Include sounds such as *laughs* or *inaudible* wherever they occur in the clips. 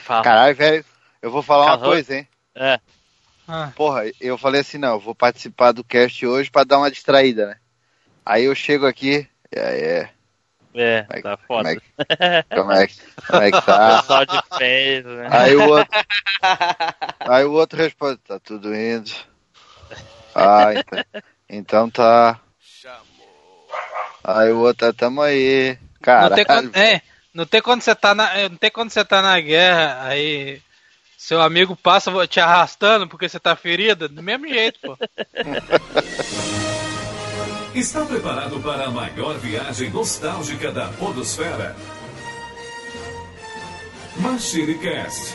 Fala. Caralho, velho, eu vou falar uma coisa, hein? É. Ah, Porra, eu falei assim, não, eu vou participar do cast hoje pra dar uma distraída, né? Aí eu chego aqui, e aí, é, É, Como é que- tá como foda. é que, como é que, como é que tá? *laughs* Pessoal de peso, né? Aí o outro, aí o outro responde, tá tudo indo. Ah, então, então tá. Aí o outro, "Ah, tamo aí. não, tem Caralho. é, não tem quando você tá na, é, não tem quando você tá na guerra, aí seu amigo passa te arrastando porque você tá ferido, do mesmo jeito, pô. *laughs* Está preparado para a maior viagem nostálgica da Podosfera? MachineCast.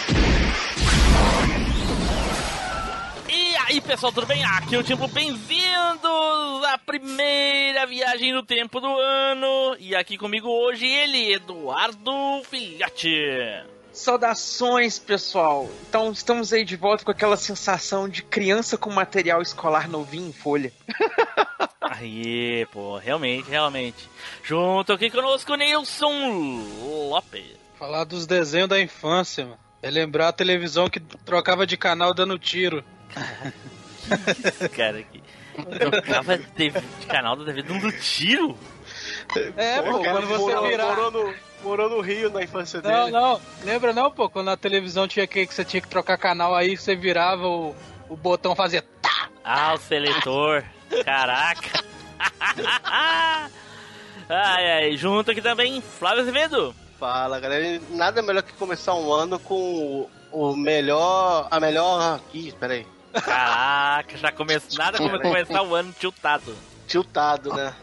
E aí, pessoal, tudo bem? Aqui é o Timbu, bem-vindos à primeira viagem no tempo do ano. E aqui comigo hoje ele, Eduardo Filhote. Saudações, pessoal! Então, estamos aí de volta com aquela sensação de criança com material escolar novinho em folha. *laughs* Aí, pô, realmente, realmente. Junto aqui conosco, Nilson Lopes. Falar dos desenhos da infância, mano. É lembrar a televisão que trocava de canal dando tiro. Esse *laughs* cara aqui. Trocava de, de canal da TV dando tiro? É, pô, quando você morou, virar. morou, no, morou no Rio na infância Não, dele. não, lembra não, pô, quando na televisão tinha que, que você tinha que trocar canal, aí você virava o, o botão fazia tá. Ah, o seletor. Caraca. *laughs* ai, ai. Junto aqui também, Flávio Azevedo. Fala, galera. Nada melhor que começar um ano com o, o melhor. A melhor. Ih, peraí. Caraca, já começou. Nada como começar o ano tiltado. Tiltado, né?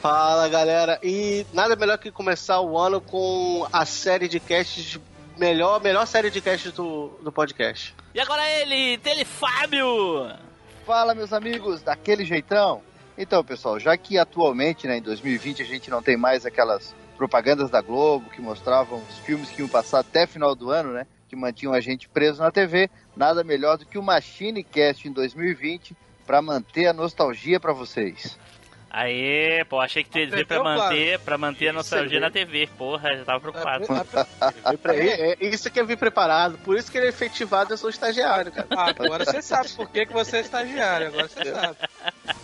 Fala, galera. E nada melhor que começar o ano com a série de casts. de- Melhor, melhor série de casts do, do podcast. E agora ele, Telefábio. Fala, meus amigos, daquele jeitão. Então, pessoal, já que atualmente, né, em 2020, a gente não tem mais aquelas propagandas da Globo que mostravam os filmes que iam passar até final do ano, né, que mantinham a gente preso na TV, nada melhor do que o Machine Cast em 2020 para manter a nostalgia para vocês. Aê, pô, achei que tu ia dizer pra manter, pra manter a nostalgia na TV. Porra, já tava preocupado. É, é, isso que é vir preparado. Por isso que ele é efetivado, eu sou estagiário, cara. Ah, agora você sabe por que, que você é estagiário, agora você sabe. *laughs*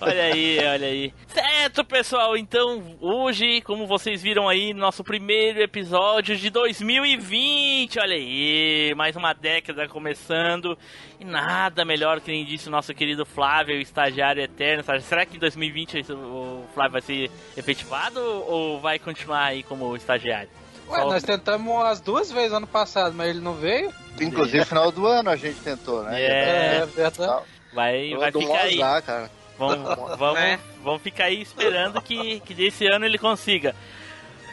Olha aí, olha aí. Certo, pessoal, então hoje, como vocês viram aí, nosso primeiro episódio de 2020. Olha aí, mais uma década começando. E nada melhor que nem disse o nosso querido Flávio, o estagiário eterno. Será que em 2020 o Flávio vai ser efetivado ou vai continuar aí como estagiário? Ué, nós tentamos as duas vezes ano passado, mas ele não veio. Inclusive, final do ano a gente tentou, né? É. verdade. Vai, vai ficar aí. Cara. Vamos, *laughs* vamos, Né? vamos ficar aí esperando que, que desse ano ele consiga.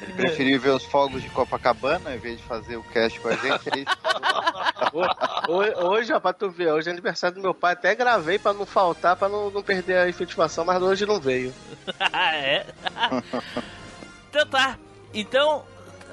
Ele preferiu ver os fogos de Copacabana em vez de fazer o cast com a gente. Ele... *laughs* Hoje, hoje, ó, pra tu ver, hoje é aniversário do meu pai, até gravei pra não faltar, pra não, não perder a efetivação, mas hoje não veio. *laughs* Ah, é? então tá. Então,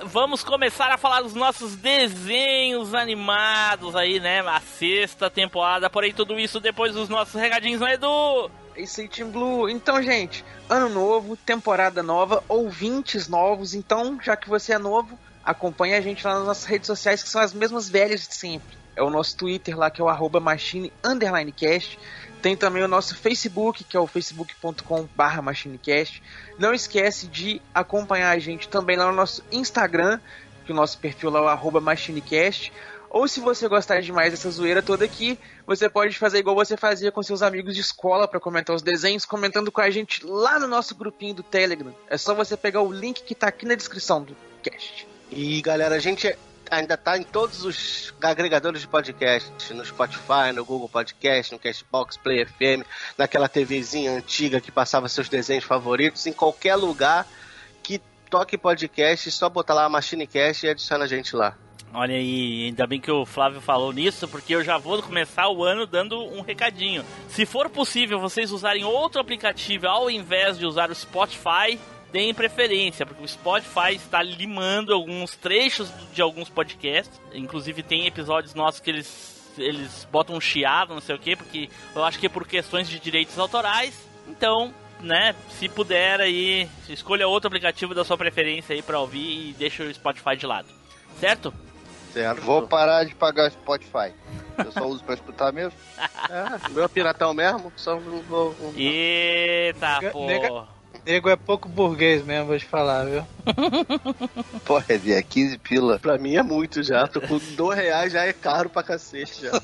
vamos começar a falar dos nossos desenhos animados aí, né? A sexta temporada, porém tudo isso depois dos nossos recadinhos, né, Edu? É isso aí, Team Blue. Então, gente, ano novo, temporada nova, ouvintes novos. Então, já que você é novo, acompanhe a gente lá nas nossas redes sociais, que são as mesmas velhas de sempre. É o nosso Twitter lá, que é o arroba machine underline cast. Tem também o nosso Facebook, que é o facebook.com barra machinecast. Não esquece de acompanhar a gente também lá no nosso Instagram, que o nosso perfil lá é o arroba machinecast. Ou se você gostar demais dessa zoeira toda aqui, você pode fazer igual você fazia com seus amigos de escola para comentar os desenhos, comentando com a gente lá no nosso grupinho do Telegram. É só você pegar o link que tá aqui na descrição do cast. E galera, a gente ainda tá em todos os agregadores de podcast, no Spotify, no Google Podcast, no Castbox, Play FM, naquela TVzinha antiga que passava seus desenhos favoritos, em qualquer lugar que toque podcast, só botar lá a MachineCast e adiciona a gente lá. Olha aí, ainda bem que o Flávio falou nisso, porque eu já vou começar o ano dando um recadinho. Se for possível vocês usarem outro aplicativo ao invés de usar o Spotify, deem preferência, porque o Spotify está limando alguns trechos de alguns podcasts. Inclusive tem episódios nossos que eles eles botam um chiado, não sei o que, porque eu acho que é por questões de direitos autorais. Então, né, se puder aí, escolha outro aplicativo da sua preferência aí pra ouvir e deixa o Spotify de lado. Certo? Certo. Vou parar de pagar Spotify. Eu só uso pra escutar mesmo. *laughs* É, meu é piratão mesmo, só não vou. Eita, pô. nega- Nego é pouco burguês mesmo, vou te falar, viu? *laughs* Porra, é 15 pila. Pra mim é muito já. Tô com dois reais já é caro pra cacete já. *laughs*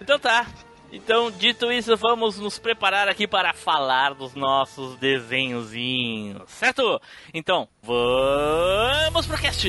Então tá. Então, dito isso, vamos nos preparar aqui para falar dos nossos desenhozinhos, certo? Então, vamos pro cast!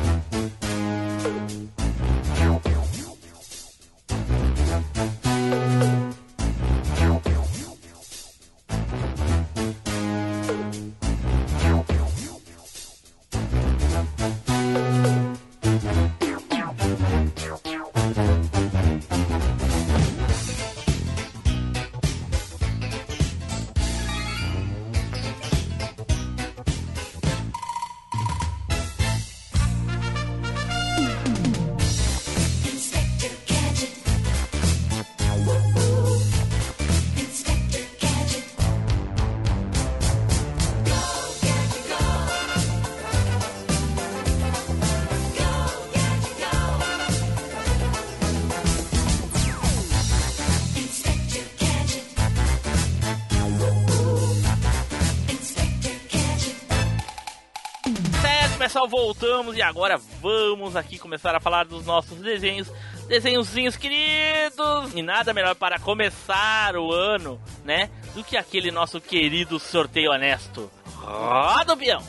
E agora vamos aqui começar a falar dos nossos desenhos, desenhozinhos queridos. E nada melhor para começar o ano, né, do que aquele nosso querido sorteio honesto. Roda o peão!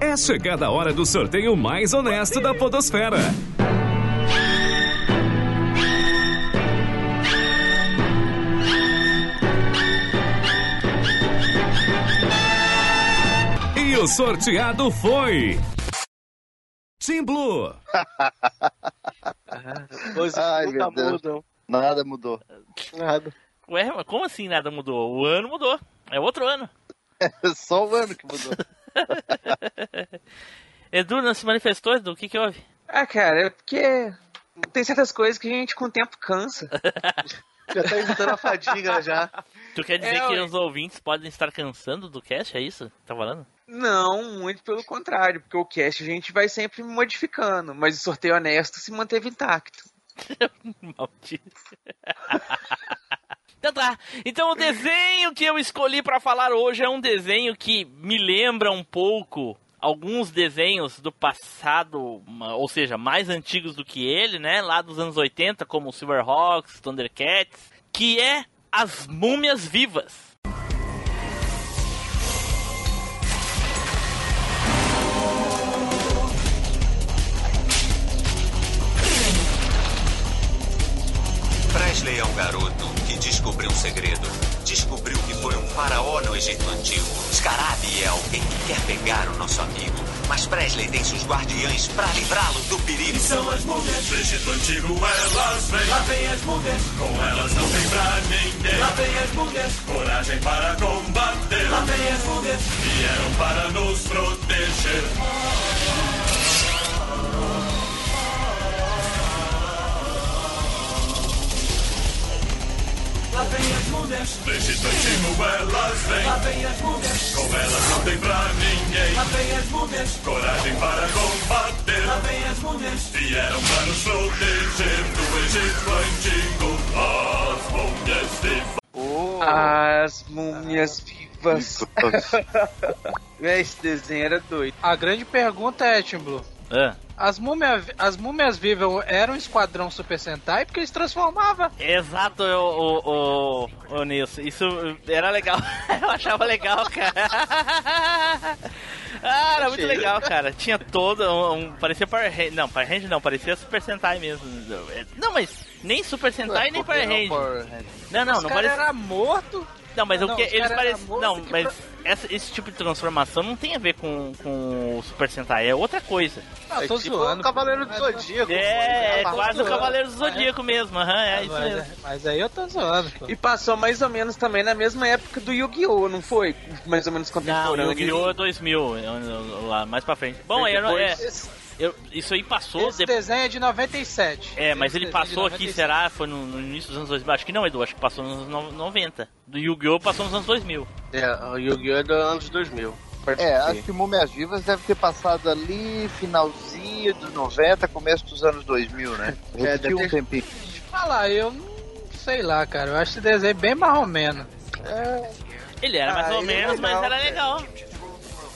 É chegada a hora do sorteio mais honesto da Podosfera. O sorteado foi. Team Blue. *laughs* Coisas Ai, nunca meu Deus. mudam. Nada mudou. Nada. Ué, mas como assim nada mudou? O ano mudou. É outro ano. *laughs* Só o ano que mudou. *laughs* Edu não se manifestou, Edu? O que que houve? Ah, cara, é porque tem certas coisas que a gente com o tempo cansa. Já tá evitando a fadiga já. Tu quer dizer É, que ué. os ouvintes podem estar cansando do cast? É isso? Tá falando? Não, muito pelo contrário, porque o cast a gente vai sempre modificando, mas o sorteio honesto se manteve intacto. *laughs* Maldito. Então tá. Então o desenho que eu escolhi pra falar hoje é um desenho que me lembra um pouco alguns desenhos do passado, ou seja, mais antigos do que ele, né? Lá dos anos 80, como Silverhawks, Thundercats, que é As Múmias Vivas. Presley é um garoto que descobriu um segredo. Descobriu que foi um faraó no Egito Antigo. Scarabi é alguém que quer pegar o nosso amigo. Mas Presley tem seus guardiães para livrá-lo do perigo. São as múmias do Egito Antigo, elas vêm. Lá vem as múmias, com elas não tem pra ninguém. Lá vem as múmias, coragem para combater. Lá vem as múmias, vieram para nos proteger. Lá vem as Egito Antigo, elas vêm. Lá vem as múmias, com elas não tem pra ninguém. Lá vem as múmias, coragem para combater. Lá vem as múmias, vieram para nos proteger do Egito Antigo. As múmias vivas. Oh, As múmias vivas. *laughs* Esse desenho era doido. A grande pergunta é, Tim Blue, Ah, as múmias, as múmias vivas eram um esquadrão Super Sentai porque eles transformavam. exato, o, o, o, o Nilson. Isso era legal. *laughs* eu achava legal, cara. *laughs* ah, era muito legal, cara. Tinha todo um. um- parecia Power Ranger. Não, Power Ranger não, parecia Super Sentai mesmo. Não, mas nem Super Sentai nem Power Ranger. Não, não, Os não cara parecia. era morto, Não, mas Não, o que eles parecem. Não, que mas essa- esse tipo de transformação não tem a ver com, com o Super Sentai, é outra coisa. Ah, É tô tipo zoando. o Cavaleiro do Zodíaco. pô, É, é quase o zoando. Cavaleiro do Zodíaco mesmo, aham, é Ah, isso mas, mesmo. mas aí eu tô zoando, pô. E passou mais ou menos também na mesma época do Yu-Gi-Oh!, não foi? Mais ou menos Não, contemporâneo. Yu-Gi-Oh! é 2000, eu- eu- lá mais pra frente. Bom, não- é, depois. Esse, eu- isso aí passou esse depois. desenho é de 97. É, mas Esse ele é de passou aqui, 97. será? Foi no, no início dos anos 2000? Acho que não, Edu, acho que passou nos anos no- 90. Do Yu-Gi-Oh! passou nos anos 2000. É, o Yu-Gi-Oh! é dos anos 2000. Pode É, acho que Múmias Vivas deve ter passado ali, finalzinho dos 90, começo dos anos 2000, né? *laughs* É, deve um ter- tempinho. Fala, eu não sei lá, cara. Eu acho esse desenho bem marromeno. Ele era Ah, mais ou ele é menos, mas legal, era cara.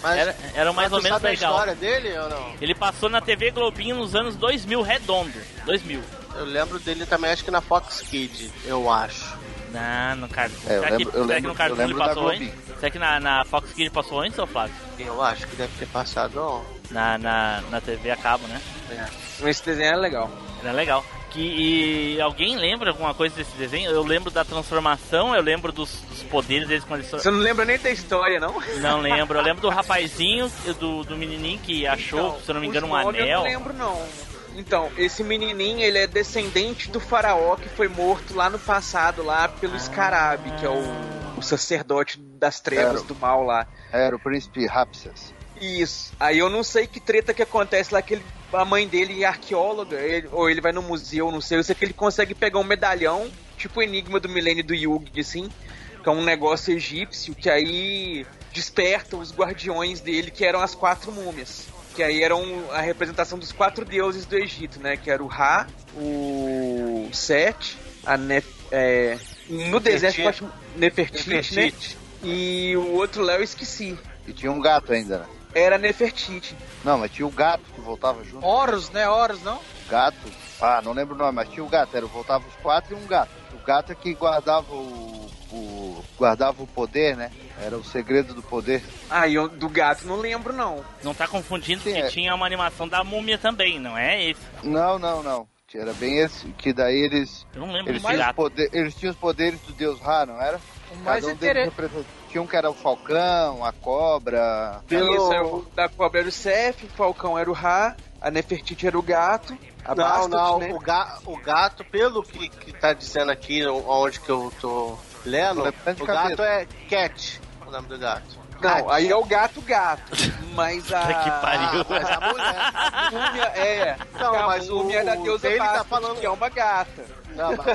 Mas, Era, era mais ou menos sabe legal. a história dele ou não? Ele passou na TV Globinho nos anos 2000, redondo. 2000. Eu lembro dele também, acho que na Fox Kids, eu acho. Não, no Cartoon. É, eu será, lembro- que, eu será que no Cartoon ele passou antes? Será que na, na Fox Kids passou antes, ou Flávio? Eu acho que deve ter passado, ó. Na, na, na TV a cabo, né? Esse desenho era legal. Era legal. Que, e alguém lembra alguma coisa desse desenho? Eu lembro da transformação, eu lembro dos, dos poderes deles quando eles... Você não lembra nem da história, não? Não lembro. Eu lembro do *laughs* rapazinho, do, do menininho que achou, Então, se eu não me engano, um anel. Eu não lembro, não. Então, esse menininho, ele é descendente do faraó que foi morto lá no passado, lá pelo Scarab, que é o, o sacerdote das trevas Era. do mal lá. Era o príncipe Rapses. Isso. Aí eu não sei que treta que acontece lá, que ele, a mãe dele é arqueóloga, ele- ou ele vai no museu, não sei. Eu sei que ele consegue pegar um medalhão, tipo o enigma do milênio do Yugi, assim, que é um negócio egípcio, que aí desperta os guardiões dele, que eram as quatro múmias. Que aí eram a representação dos quatro deuses do Egito, né? Que era o Ra, o Set, a Nef... É, no deserto eu acho Nefertiti, né? Nefertiti. E o outro lá eu esqueci. E tinha um gato ainda, né? Era Nefertiti. Não, mas tinha o gato que voltava junto. Horus, né? Horus, não? Gato. Ah, não lembro o nome, mas tinha o gato. Era, voltava os quatro e um gato. O gato é que guardava o, o- guardava o poder, né? Era o segredo do poder. Ah, e eu, do gato não lembro, não. Não tá confundindo Sim, que é. tinha uma animação da múmia também, não é esse? Não, não, não. Era bem esse, que daí eles Eu não lembro eles desse tinham, poder, eles tinham os poderes do deus Ra, não era? O mais Cada um representa- Tinha um que era o falcão, a cobra. Pelo... Isso, era o da cobra era o Seth, o Falcão era o Ra, a Nefertiti era o gato, a Não, não, né? o, ga- o gato, pelo que, que tá dizendo aqui, onde que eu tô lendo, o gato é Cat, o nome do gato. Não, aí é o gato gato, mas a... *laughs* Que pariu. *laughs* Mas a mulher. A múmia é, Não, a mas o- múmia é da o deusa tá Bastet, falando- que é uma gata. Não, mas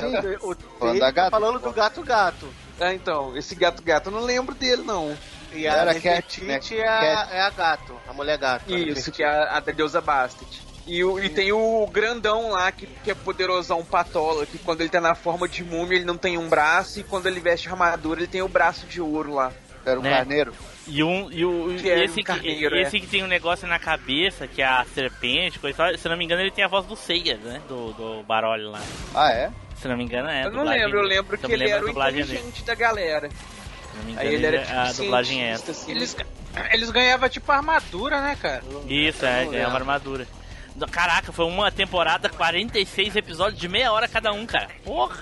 o Falando dele da tá gata? falando do gato gato. Ah, então, esse gato gato eu não lembro dele, não. E a Era Cat, né? é, a- é a gato, a mulher gato. Isso, que é a, a da deusa Bastet. E, o- e tem o grandão lá, que, que é poderosão patola, que quando ele tá na forma de múmia ele não tem um braço, e quando ele veste armadura ele tem o braço de ouro lá. Era o Né? carneiro. E, um, e o, Que é esse, um que, carneiro, esse é. que tem um negócio na cabeça, que é a serpente, coisa se não me engano, ele tem a voz do Seiya, né? Do, do Baroli lá. Ah, é? Se não me engano, é. eu não dublagem lembro, eu lembro que ele lembro, era o inteligente da galera. Se não me engano, Aí ele era ele- tipo a dublagem é essa. assim. Eles, *clears throat* eles ganhavam tipo armadura, né, cara? Isso, é, ganhava armadura. Caraca, foi uma temporada, 46 episódios de meia hora cada um, cara. Porra!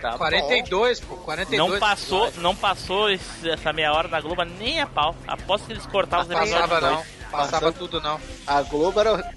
Tá 42, pô, 42. Não passou, não passou esse- essa meia hora da Globo nem a pau. Aposto que eles cortaram os Não episódios. passava não. Passava tudo não. bom. A Globo era.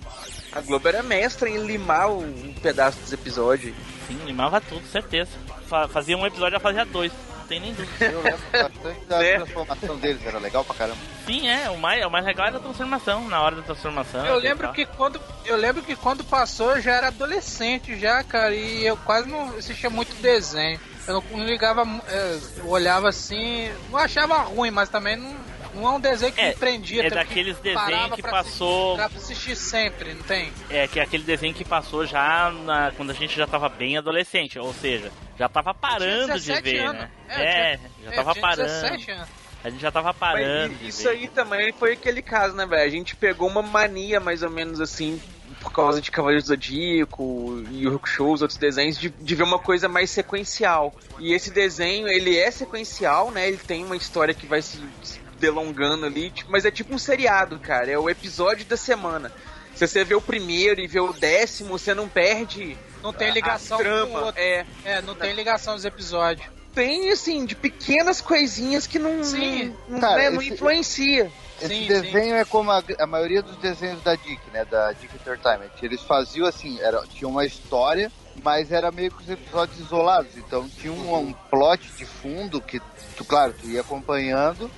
A Globo era mestra em limar um, pedaço dos episódios. Sim, limava tudo, certeza. Fa- Fazia um episódio, já fazia dois. Não tem nem dúvida. Eu lembro bastante da Né? transformação deles, era legal pra caramba. Sim, é, o mais, o mais legal era a transformação, na hora da transformação. Eu lembro que quando eu lembro que quando passou eu já era adolescente já, cara, e eu quase não assistia muito desenho. Eu não, não ligava, é, eu olhava assim, não achava ruim, mas também não, não é um desenho que É, me prendia. é daqueles desenhos que passou- Assistir, pra assistir sempre, não tem? É, que é aquele desenho que passou já na- quando a gente já tava bem adolescente, ou seja, já tava parando de 17 ver, anos. né? É, É, já tava parando. 17 anos. A gente já tava Mas parando. de isso ver. aí também foi aquele caso, né, velho? A gente pegou uma mania, mais ou menos assim, por causa de Cavaleiros do Zodíaco e o Show, os outros desenhos, de, de ver uma coisa mais sequencial. E esse desenho, ele é sequencial, né? Ele tem uma história que vai se, se delongando ali, tipo, mas é tipo um seriado, cara. É o episódio da semana. Se você vê o primeiro e vê o décimo, você não perde Não tem ligação a com trama. o outro. É, É, não tem ligação dos episódios. bem assim, de pequenas coisinhas que não, Sim. não, Cara, né, não esse- influencia. Esse Sim, desenho é como a, a maioria dos desenhos da Dick, né? Da Dick Entertainment. Eles faziam assim, era, tinha uma história, mas era meio que os episódios isolados. Então tinha um, um plot de fundo que, tu, claro, tu ia acompanhando,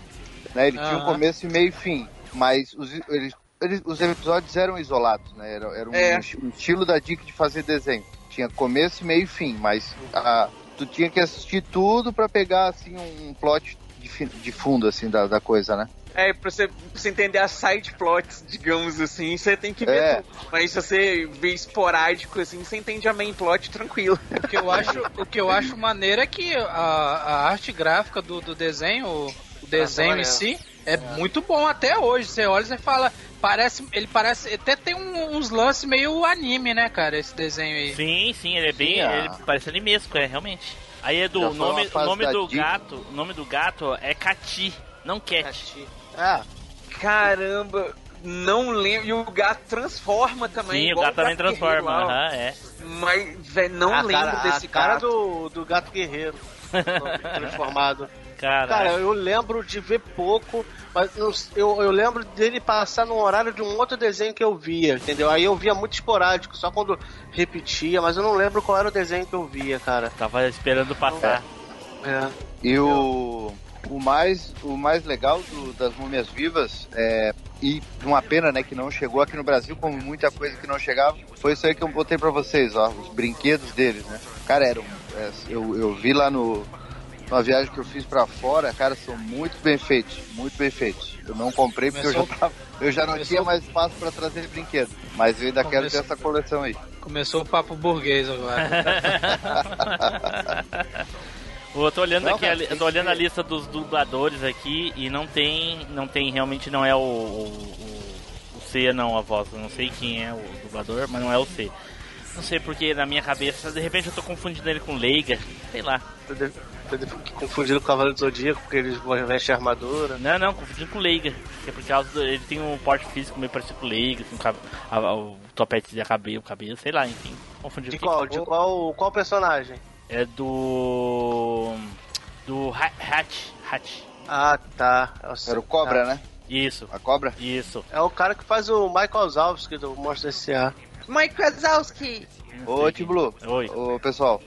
né? Ele tinha um começo e meio e fim. Mas os, eles, eles- os episódios eram isolados, né? Era, era um, É. um estilo da Dick de fazer desenho. Tinha começo, meio e fim, mas a- tu tinha que assistir tudo pra pegar assim um plot de, de fundo assim da, da coisa, né? É, pra você, pra você entender as side plots, digamos assim, você tem que ver É. tudo. Mas se você vê esporádico, assim, você entende a main plot tranquilo. O que eu acho, o que eu acho maneiro é que a, a arte gráfica do, do desenho, desenho em si, é, muito bom até hoje. Você olha e você fala, parece, ele parece, até tem um- uns lances meio anime, né, cara, esse desenho aí. Sim, sim, ele é bem. Sim, Ele parece animesco, é, realmente. Aí é do nome, nome do gato. O nome do gato é Cati, não Cat. Ah, Caramba, não lembro. E o gato transforma também. Sim, o gato também transforma. aham, é. Mas, velho, não a lembro cara, desse a cara gato. do, do gato guerreiro *laughs* transformado. Cara, Cara, eu lembro de ver pouco, mas eu, eu, eu lembro dele passar no horário de um outro desenho que eu via, entendeu? Aí eu via muito esporádico, só quando repetia, mas eu não lembro qual era o desenho que eu via, cara. tava esperando passar. É. E o, o, mais, o mais legal do- das Múmias Vivas, é, e uma pena né, que não chegou aqui no Brasil, como muita coisa que não chegava, foi isso aí que eu botei pra vocês, ó, os brinquedos deles, né? Cara, eram, é, eu, eu vi lá no, numa viagem que eu fiz pra fora, cara, são muito bem feitos, muito bem feitos. Eu não comprei porque eu já, Começou- tava, eu já não começou- tinha mais espaço pra trazer brinquedo, mas eu ainda quero ter Começou- essa coleção aí. Começou o papo burguês agora. *laughs* Eu tô olhando Não, aqui, cara, a tô olhando que a lista dos dubladores aqui e não tem, não tem, realmente não é o, o, o, o C não, a voz. Eu não sei quem é o dublador, mas não é o C. Não sei porque na minha cabeça, de repente eu tô confundindo ele com Leiga, sei lá. Confundindo com o Cavaleiro do Zodíaco, porque eles vestem armadura. Não, não, confundindo com Leiga. Que é por causa do, ele tem um porte físico meio parecido com o Leiga, assim, o cab- a- a- o topete de cabelo, o cabelo, sei lá, enfim. Confundi De qual? De qual, qual personagem? É do. Do Ha- Hatch. Hatch. Ah, tá. É o, Era o Cobra, né? Isso, A Cobra? isso. É o cara que faz o Michael Zalski do Monstro S.A. Mike Wazowski. Ô, Tiblu, Oi. ô pessoal.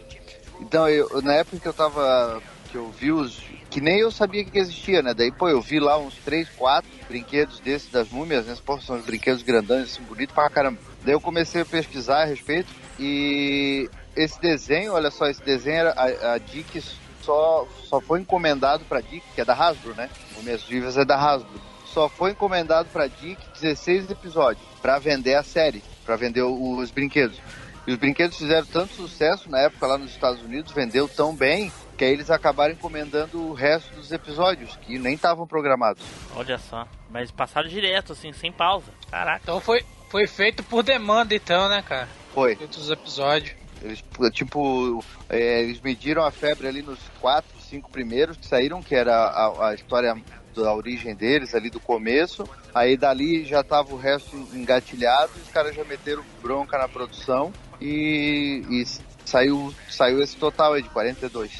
Então, eu, na época que eu tava. que eu vi os. que nem eu sabia que existia, né? Daí, pô, eu vi lá uns 3, 4 brinquedos desses das múmias, né? Pô, são os brinquedos grandões, assim, bonitos pra caramba. Daí eu comecei a pesquisar a respeito e esse desenho, olha só, esse desenho era. a, a Dick só, só foi encomendado pra Dick, que é da Hasbro, né? Múmias Vivas é da Hasbro. Só foi encomendado pra Dick 16 episódios pra vender a série, pra vender os brinquedos. E os brinquedos fizeram tanto sucesso na época lá nos Estados Unidos, vendeu tão bem, que aí eles acabaram encomendando o resto dos episódios, que nem estavam programados. Olha só. Mas passaram direto, assim, sem pausa. Caraca. Então foi, foi feito por demanda, então, né, cara? Foi. Feito os episódios. Eles, tipo, é, eles mediram a febre ali nos quatro, cinco primeiros que saíram, que era a, a história da origem deles, ali do começo. Aí dali já tava o resto engatilhado, os caras já meteram bronca na produção e, e saiu, saiu esse total aí de 42.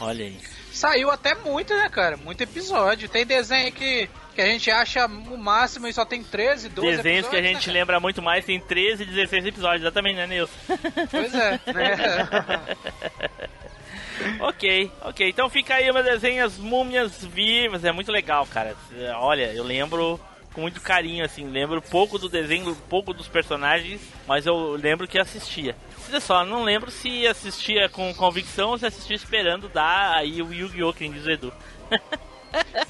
Olha aí. Saiu até muito, né, cara? Muito episódio. Tem desenho que, que a gente acha o máximo e só tem 13, 12 Desenhos que a gente né, lembra muito mais, tem 13 e 16 episódios, exatamente, né, Nilson? Pois é. *laughs* ok, ok. Então fica aí uma desenho As Múmias Vivas. É muito legal, cara. Olha, eu lembro com muito carinho, assim. Lembro pouco do desenho, pouco dos personagens, mas eu lembro que assistia. Olha só, não lembro se assistia com convicção ou se assistia esperando dar aí o Yu-Gi-Oh! que nem diz o Edu.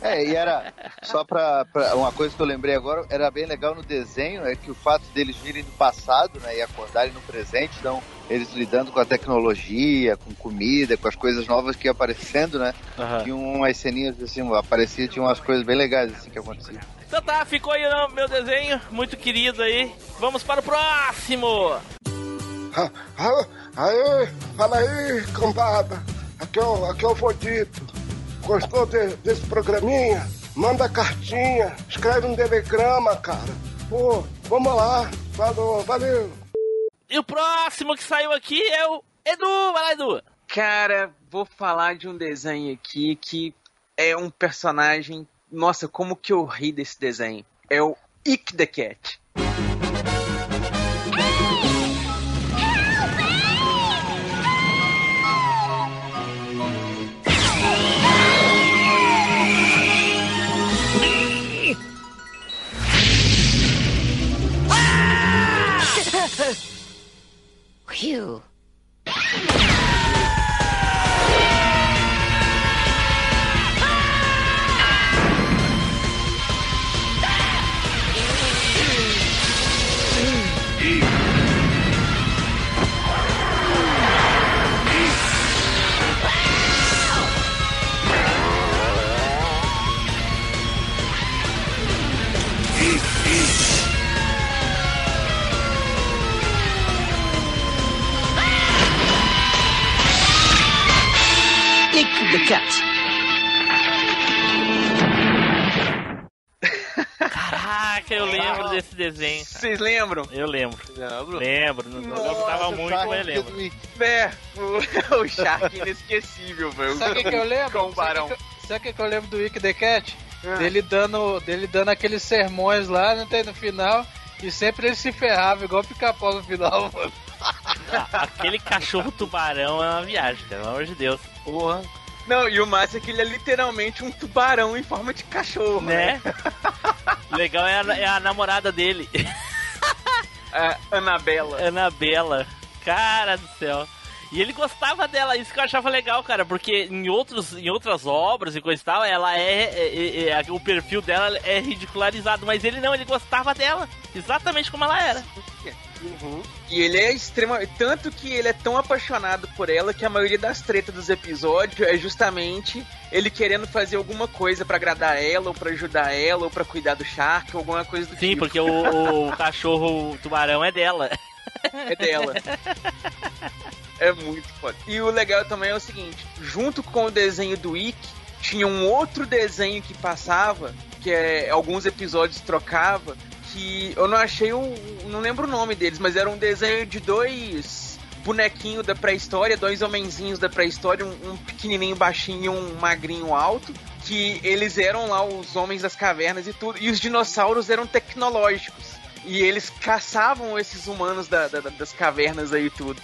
É, e era só pra, pra- uma coisa que eu lembrei agora, era bem legal no desenho, é que o fato deles virem do passado, né, e acordarem no presente, então eles lidando com a tecnologia, com comida, com as coisas novas que iam aparecendo, né, Aham. tinha umas ceninhas assim, aparecia, tinha umas coisas bem legais assim que aconteciam. Então tá, ficou aí o meu desenho, muito querido aí. Vamos para o próximo! Ah, ah, Aê, fala aí, cambada. Aqui é o, aqui é o Vodito. Gostou de- desse programinha? Manda cartinha, escreve um telegrama, cara. Pô, vamos lá. Falou, valeu. E o próximo que saiu aqui é o Edu! Vai lá, Edu! Cara, vou falar de um desenho aqui que é um personagem. Nossa, como que eu ri desse desenho. É o Ick the Cat. *laughs* Phew. Desse desenho. Vocês lembram? Eu lembro. Lembro. Lembro. Não não gostava muito, mas lembro. É, o, *laughs* o Shark inesquecível, velho. Sabe o que, que eu lembro? Com o Barão. Sabe o que, eu lembro do Wick the Cat? Dele, dando, dele dando aqueles sermões lá não tem, no final. E sempre ele se ferrava, igual pica-pau no final, mano. Ah, Aquele cachorro tubarão é uma viagem, cara. Pelo amor de Deus. Porra. Não, e o massa é que ele é literalmente um tubarão em forma de cachorro, Né? *laughs* Legal é a, é a namorada dele, A Anabela. Anabela. Cara do céu. E ele gostava dela, isso que eu achava legal, cara, porque em, outros, em outras obras e coisa e tal, ela é, é- é- é- O perfil dela é ridicularizado, mas ele não, ele gostava dela, exatamente como ela era. Uhum. E ele é extrema. Tanto que ele é tão apaixonado por ela que a maioria das tretas dos episódios é justamente ele querendo fazer alguma coisa pra agradar ela, ou pra ajudar ela, ou pra cuidar do Shark, ou alguma coisa do Sim, tipo. porque o, o *laughs* cachorro tubarão é dela. É dela. É muito foda. E o legal também é o seguinte: junto com o desenho do Ick, tinha um outro desenho que passava, que é alguns episódios trocava, que eu não achei o. não lembro o nome deles, mas era um desenho de dois bonequinhos da pré-história, dois homenzinhos da pré-história, um, um pequenininho baixinho e um magrinho alto. Que eles eram lá os homens das cavernas e tudo. E os dinossauros eram tecnológicos. E eles caçavam esses humanos da- da- das cavernas aí e tudo.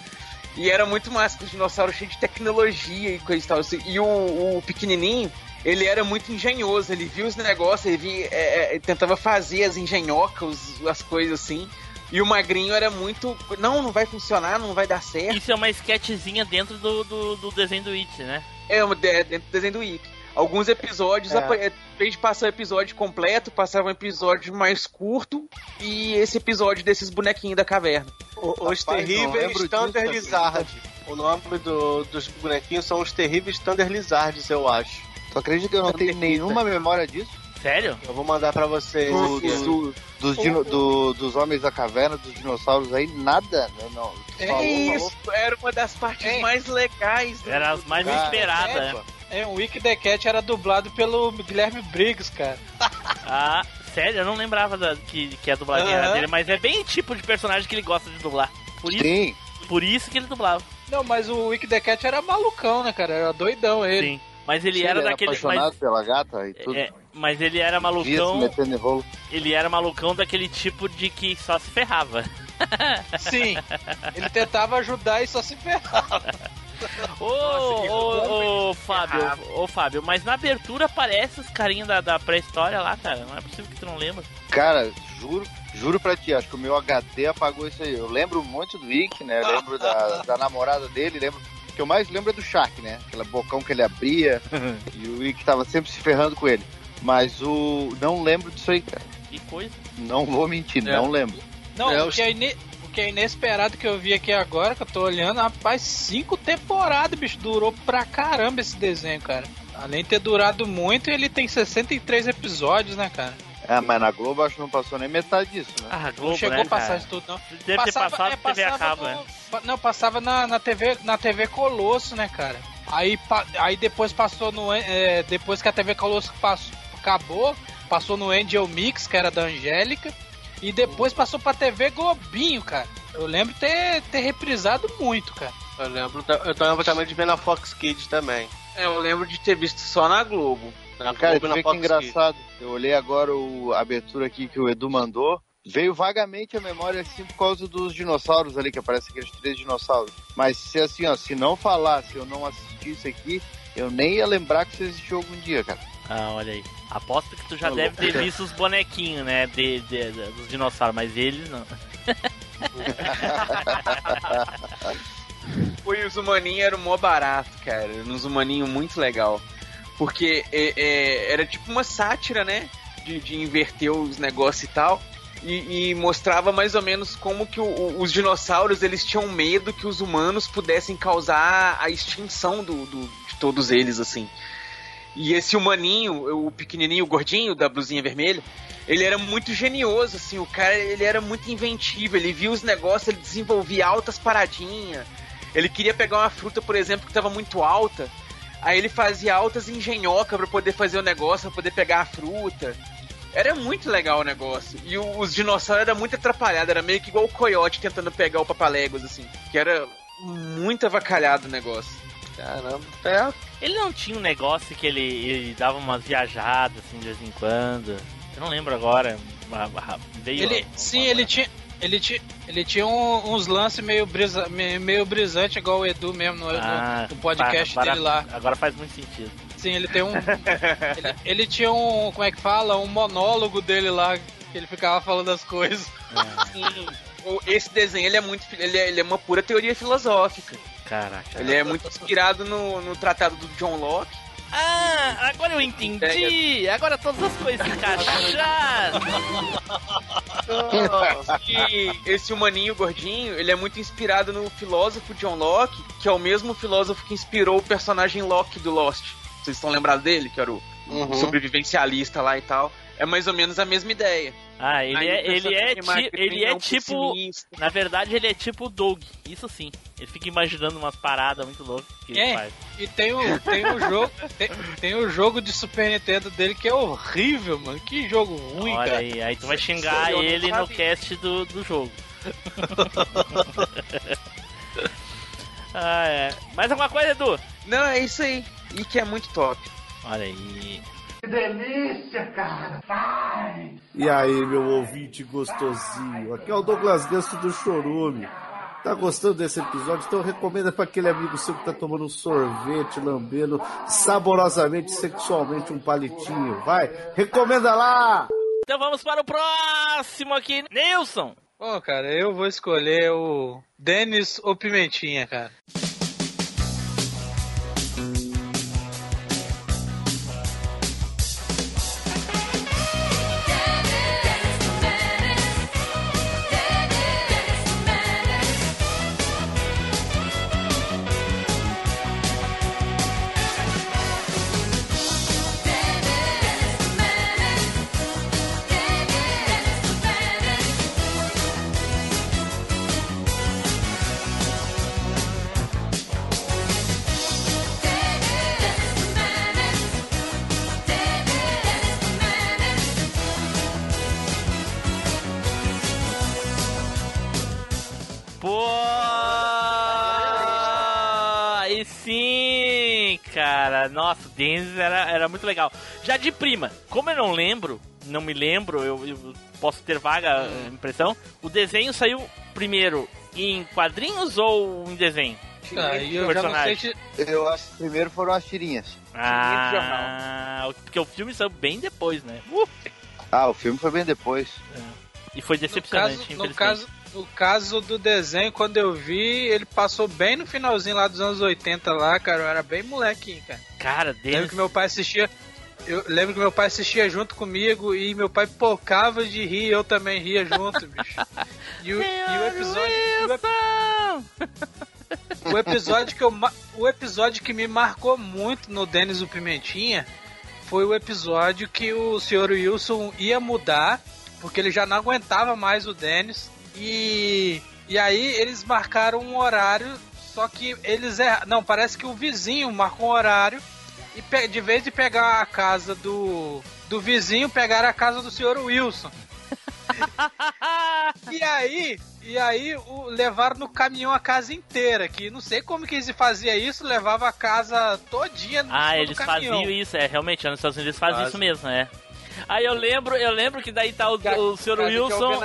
E era muito massa, os dinossauros cheios de tecnologia e coisa e tal. assim. E o, o pequenininho, ele era muito engenhoso. Ele via os negócios, ele, via, é, é, tentava fazer as engenhocas, as coisas assim. E o magrinho era muito. Não, não vai funcionar, não vai dar certo. Isso é uma sketchzinha dentro do, do, do desenho do It, né? É, de- dentro do desenho do Ick. Alguns episódios, É. é, em vez de passar o episódio completo, passava um episódio mais curto. E esse episódio desses bonequinhos da caverna. O- Os Rapaz, terríveis Thunder Lizard. O nome do- dos bonequinhos são os terríveis Thunder Lizards, eu acho. Tu acredita que eu não tenho nenhuma memória disso? Sério? Eu vou mandar pra vocês. Do- dos, dino- do- dos homens da caverna, dos dinossauros aí, nada. Não, não. É Falou, isso, era uma das partes É. mais legais. do- Era as mais Cara, esperadas, é, né? É, o Wick the Cat era dublado pelo Guilherme Briggs, cara. *laughs* Ah, sério, eu não lembrava da- que, que a dublagem era Aham. dele, mas é bem tipo de personagem que ele gosta de dublar. Por isso, Sim, por isso que ele dublava. Não, mas o Wick the Cat era malucão, né, cara? Era doidão ele. Sim. Mas ele sim, era ele daquele. apaixonado Mas, pela gata e tudo. é, mas ele era malucão. metendo em rolo. Ele era malucão daquele tipo de que só se ferrava. *laughs* Sim. Ele tentava ajudar e só se ferrava. Ô, ô, ô, Fábio, ô, Fábio, mas na abertura aparece os carinhos da, da pré-história lá, cara. Não é possível que tu não lembra. Cara, juro, juro pra ti, acho que o meu HD apagou isso aí. Eu lembro muito do Wick, né? Eu lembro da, da namorada dele, lembro. O que eu mais lembro é do Shark, né? Aquela bocão que ele abria *laughs* e o Wick tava sempre se ferrando com ele. Mas o. Não lembro disso aí, cara. Que coisa. Não vou mentir, É. não lembro. Não, É, o, que é ine- o que é inesperado que eu vi aqui agora, que eu tô olhando, rapaz, cinco temporadas, bicho. Durou pra caramba esse desenho, cara. Além de ter durado muito, ele tem 63 episódios, né, cara? É, mas na Globo acho que não passou nem metade disso, né? Ah, Não Globo, chegou né, a passar cara? isso tudo, não. Deve ter passado é, TV a cabo, no- né? Não, passava na, na TV na TV Colosso, né, cara? Aí, pa- aí depois passou no. é, depois que a TV Colosso passou, acabou, passou no Angel Mix, que era da Angélica. E depois passou pra TV Globinho, cara. Eu lembro ter, ter reprisado muito, cara. Eu lembro, eu lembro também de ver na Fox Kids também. É, eu lembro de ter visto só na Globo. Na Cara, Globo e vê que engraçado. Eu olhei agora o, a abertura aqui que o Edu mandou. Veio vagamente a memória assim por causa dos dinossauros ali, que aparecem aqueles três dinossauros. Mas se assim, ó, se não falasse, eu não assistisse aqui, eu nem ia lembrar que isso existiu algum dia, cara. Ah, olha aí. Aposto que tu já Ô, deve ter visto os bonequinhos, né? De, de- de- dos dinossauros, mas eles não. *laughs* Foi os humaninhos era mó barato, cara. Nos humaninhos muito legal. Porque é, é, era tipo uma sátira, né? De, de inverter os negócios e tal. E, e mostrava mais ou menos como que o- os dinossauros eles tinham medo que os humanos pudessem causar a extinção do, do- de todos eles, assim. E esse humaninho, o pequenininho, o gordinho da blusinha vermelha, ele era muito genioso, assim, o cara, ele era muito inventivo, ele via os negócios, ele desenvolvia altas paradinhas. Ele queria pegar uma fruta, por exemplo, que estava muito alta, aí ele fazia altas engenhoca para poder fazer o negócio, para poder pegar a fruta. Era muito legal o negócio. E o- os dinossauros era muito atrapalhado, era meio que igual o coiote tentando pegar o papaléguas, assim. Que era muito avacalhado o negócio. Caramba, é. Ele não tinha um negócio que ele, ele dava umas viajadas assim de vez em quando. Eu não lembro agora. Veio. Ele, sim, ele tinha. Ele tinha, ele tinha um- uns lances meio, brisa, me- meio brisante, igual o Edu mesmo no, no- Ah, no podcast agora- dele lá. Agora faz muito sentido. Sim, ele tem um. *laughs* ele, ele tinha um. Como é que fala? Um monólogo dele lá, que ele ficava falando as coisas. Sim. O- Esse desenho ele é muito. Ele é, ele é uma pura teoria filosófica. Caraca. Ele é muito inspirado no, no tratado do John Locke. Ah, agora eu entendi! Agora todas as coisas se encaixaram! E esse humaninho gordinho, ele é muito inspirado no filósofo John Locke, que é o mesmo filósofo que inspirou o personagem Locke do Lost. Vocês estão lembrados dele? Que era o Uhum. sobrevivencialista lá e tal. É mais ou menos a mesma ideia. Ah, ele Aí é, ele é, ti- ele é é um tipo. pessimista. Na verdade, ele é tipo o Doug. Isso sim. Ele fica imaginando umas paradas muito loucas que ele É, faz. e tem o, tem o jogo. Tem, tem o jogo de Super Nintendo dele que é horrível, mano. Que jogo ruim, Olha cara. aí, aí tu vai xingar não ele no cast do, do jogo. *laughs* ah, é. Mais alguma coisa, Edu? Não, é isso aí. E que é muito top. Olha aí. E aí, meu ouvinte gostosinho, aqui é o Douglas Ganso do Chorume. Tá gostando desse episódio? Então recomenda para aquele amigo seu que tá tomando um sorvete, lambendo saborosamente, sexualmente um palitinho. Vai, recomenda lá! Então vamos para o próximo aqui, Nilson. Bom, cara, eu vou escolher o Denis ou Pimentinha, cara. Era, era muito legal. Já de prima, como eu não lembro, não me lembro, eu, eu posso ter vaga eh, impressão. O desenho saiu primeiro em quadrinhos ou em desenho? Aí eu já não sei se. Eu acho que primeiro foram as tirinhas. Ah, porque o filme saiu bem depois, né? Uh, Ah, o filme foi bem depois. e foi No decepcionante, caso, no, caso, no caso do desenho, quando eu vi, ele passou bem no finalzinho lá dos anos 80 lá, cara. Eu era bem molequinho, cara. Cara, Lembro Dennis... que meu pai assistia. Eu lembro que meu pai assistia junto comigo e meu pai pocava de rir, eu também ria junto, bicho. E o, e o episódio. o O episódio que eu o episódio que me marcou muito no Denis o Pimentinha foi o episódio que o Sr. Wilson ia mudar porque ele já não aguentava mais o Denis e e aí eles marcaram um horário, só que eles erraram. Não, parece que o vizinho marcou um horário e de vez de pegar a casa do do vizinho, pegaram a casa do Sr. Wilson. *laughs* E aí, e aí o, levaram no caminhão a casa inteira, que não sei como que eles faziam isso, levava a casa todinha no Ah, cima do eles caminhão. faziam isso, é, realmente, nos Estados Unidos eles fazem Fazem. isso mesmo, é. Aí eu lembro, eu lembro que daí tá o, o de Wilson,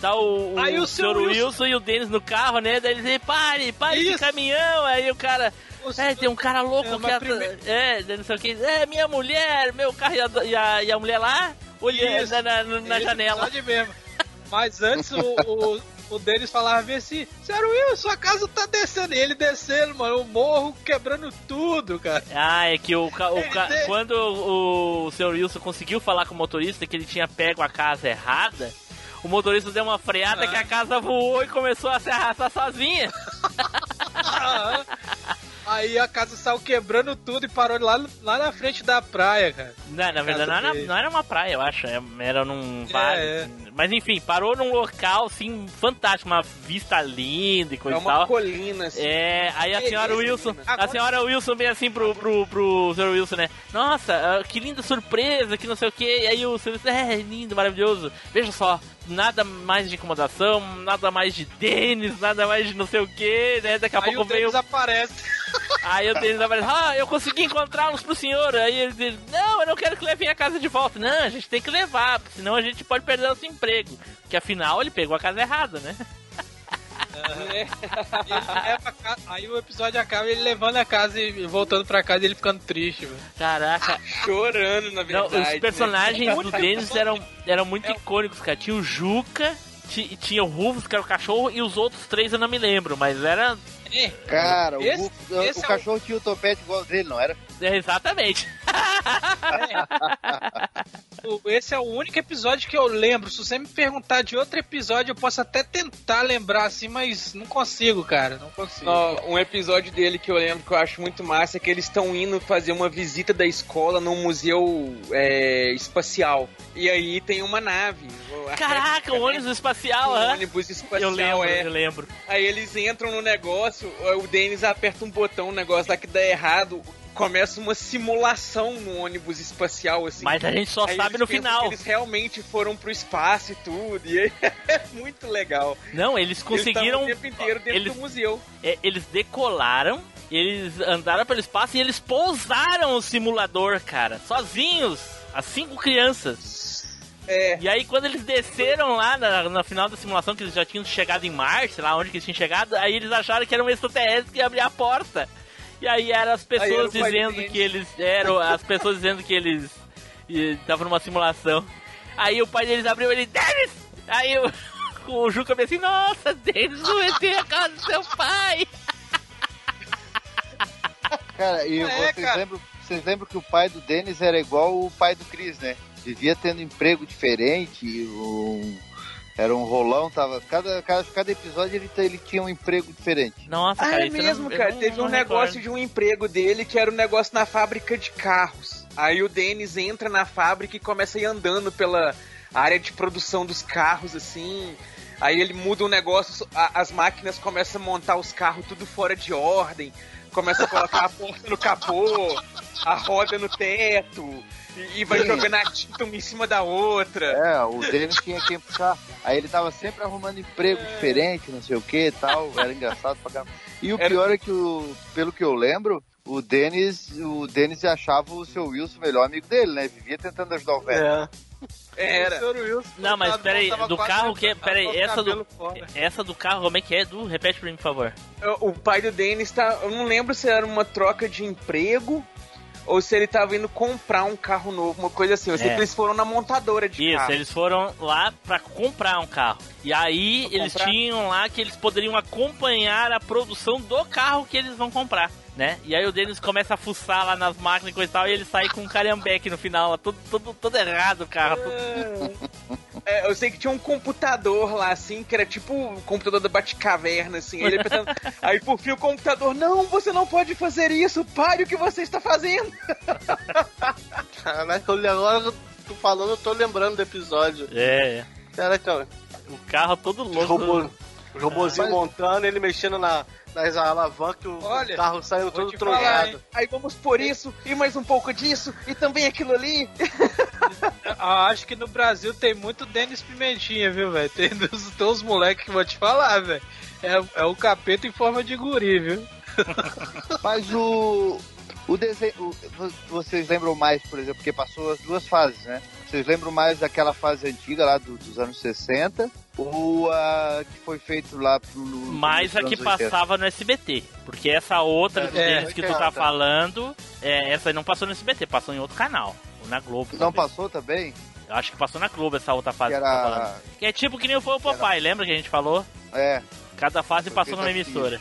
tá o, o, Aí o. Sr. Wilson. Wilson e o Denis no carro, né? Daí eles dizem, pare, pare Isso. caminhão. Aí o cara, é, tem um cara louco É, que atra- primeiro- é, não sei o que, é, minha mulher, meu carro e a, e a, e a mulher lá, olhando na, na, na janela. mesmo. Mas antes o, o, o deles falava bem assim, Sério, Will, sua casa tá descendo. E ele descendo, mano, o morro quebrando tudo, cara. Ah, é que o, o ca- Ele- quando o, o Sr. Wilson conseguiu falar com o motorista que ele tinha pego a casa errada, o motorista deu uma freada Ah. que a casa voou e começou a se arrastar sozinha. *laughs* Aí a casa saiu quebrando tudo e parou lá, lá na frente da praia, cara. Não, na verdade não era, não era uma praia, eu acho. é- Era num vale. é. assim. Mas enfim, parou num local assim fantástico, uma vista linda e É coisa e uma tal. colina, assim. É, aí a senhora Wilson, a senhora Wilson vem assim pro, pro, pro Sr. Wilson, né? Nossa, ah, que linda surpresa, que não sei o que. E aí o Sr. Wilson, é, lindo, maravilhoso. Veja só, nada mais de incomodação, nada mais de Denis, nada mais de não sei o que, né? Daqui a Aí pouco o Denis veio. aparece. *laughs* Aí o Denis aparece, ah, eu consegui encontrá-los pro senhor. Aí ele diz, não, eu não quero que levem a casa de volta. Não, a gente tem que levar, porque senão a gente pode perder nosso emprego. Porque afinal ele pegou a casa errada, né? Aí o episódio acaba ele levando a casa e voltando pra casa e ele ficando triste, velho. Caraca, Chorando, na Não, verdade. os personagens né? do Denis eram, eram muito icônicos, cara. Tinha o Juca, ti- tinha o Rufus, que era o cachorro, e os outros três eu não me lembro, mas era. Cara, o, Esse- o- esse o é o- cachorro tinha o topete igual dele, não era? É, exatamente. *laughs* O- Esse é o único episódio que eu lembro. Se você me perguntar de outro episódio, eu posso até tentar lembrar assim, mas não consigo, cara. Não consigo. Um episódio dele que eu lembro que eu acho muito massa é que eles estão indo fazer uma visita da escola num museu é, espacial. E aí tem uma nave. Caraca, o ônibus espacial, Um ônibus espacial, Eu lembro, é. eu lembro. Aí eles entram no negócio, o Denis aperta um botão, o negócio lá que dá errado, começa uma simulação no ônibus espacial, assim. Mas a gente só sabe no final. eles realmente foram pro espaço e tudo, e aí *laughs* é muito legal. Não, eles conseguiram. Eles o tempo inteiro dentro eles- do museu. é, eles decolaram, eles andaram pelo espaço e eles pousaram o simulador, cara, sozinhos, as cinco crianças. É. E aí, quando eles desceram lá na, na final da simulação, que eles já tinham chegado em Marte, lá onde que eles tinham chegado, aí eles acharam que era um extraterrestre que ia abrir a porta. E aí eram as era pessoas pai dizendo que eles eram, as pessoas dizendo que eles estavam numa simulação. Aí o pai deles abriu ele, Denis! Aí o, *laughs* o Juca veio assim, nossa, Denis, não entrei a casa do seu pai! *laughs* Cara, e É, vocês, cara. Lembram, vocês lembram que o pai do Denis era igual o pai do Chris, né? Vivia tendo emprego diferente, um, era um rolão, tava. Cada, cada, cada episódio ele, ele tinha um emprego diferente. Nossa, Ah, cara, é isso eu mesmo, não- cara. não- Teve não um negócio recordo. de um emprego dele que era um negócio na fábrica de carros. Aí o Denis entra na fábrica e começa a ir andando pela área de produção dos carros, assim. Aí ele muda o negócio, a- as máquinas começam a montar os carros tudo fora de ordem. Começa a colocar a porta no capô, a roda no teto, e, e vai jogando a tinta uma em cima da outra. É, o Denis tinha quem puxar. Aí ele tava sempre arrumando emprego diferente, não sei o que e tal. Era engraçado pra caramba. E o Era- pior é que, o, pelo que eu lembro, o Denis, o Denis achava o seu Wilson o melhor amigo dele, né? Vivia tentando ajudar o velho. Era. Não, mas peraí, do carro que. Peraí, o essa do. fora. Essa do carro, como é que é? Du, repete pra mim, por favor. O pai do Denis tá. Eu não lembro se era uma troca de emprego ou se ele tava indo comprar um carro novo, uma coisa assim. Eu sei É. que eles foram na montadora de Isso, carro. eles foram lá pra comprar um carro. E aí Pra eles comprar? tinham lá que eles poderiam acompanhar a produção do carro que eles vão comprar, né? E aí o Denis começa a fuçar lá nas máquinas e coisa e tal, e ele sai com um carambeque no final, lá, todo, todo, todo errado o carro. todo- É, eu sei que tinha um computador lá, assim, que era tipo o computador da Batcaverna, assim. Ele *laughs* pensando, aí por fim o computador, não, você não pode fazer isso, pare o que você está fazendo. *laughs* Caraca, eu- agora eu tô falando, eu tô lembrando do episódio. É, Caraca, o carro todo louco. robô, os robôzinhos Mas- montando, ele mexendo na, nas alavancas, o Olha, carro saindo Vou todo trocado. Aí vamos por isso, e mais um pouco disso, e também aquilo ali. *laughs* ah, acho que no Brasil tem muito Denis Pimentinha, viu, velho? Tem uns, tem uns moleques que vou te falar, velho. É, é o capeta em forma de guri, viu? *laughs* Mas o. O desenho. o- vo- vocês lembram mais, por exemplo, porque passou as duas fases, né? Vocês lembram mais daquela fase antiga lá do- dos anos 60 ou a que foi feito lá pro. Mas a que anos 80? passava no SBT. Porque essa outra É, Denis que tu tá 80. falando, é, essa aí não passou no SBT, passou em outro canal. Ou na Globo. Não talvez. passou também? Eu acho que passou na Globo essa outra fase Que que, tu tá era- falando. Que é tipo que nem foi o Popeye, lembra que a gente falou? É. Cada fase passou numa assim. emissora.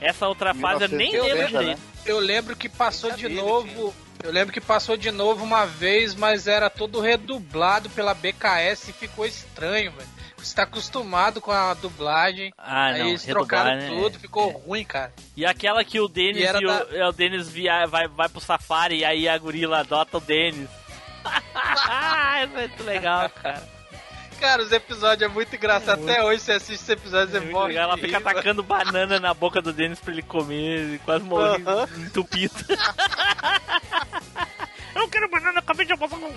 Essa outra fase eu nem 1990, lembro né? Eu lembro que passou de novo. Eu lembro que passou de novo uma vez, mas era todo redublado pela BKS e ficou estranho, velho. Você tá acostumado com a dublagem. Ah, aí não, eles redublar, trocaram né? tudo, ficou ruim, cara. E aquela que o Denis E e o, da- é, o Denis via, vai, vai pro safari e aí a gorila adota o Denis. *laughs* É muito legal, cara. Cara, os episódios é muito engraçado. Até hoje você assiste esses episódios Muito morre. legal. Ela fica atacando banana na boca do Denis pra ele comer e quase morre entupido. *laughs* *laughs* Eu não quero banana, acabei de almoçar com...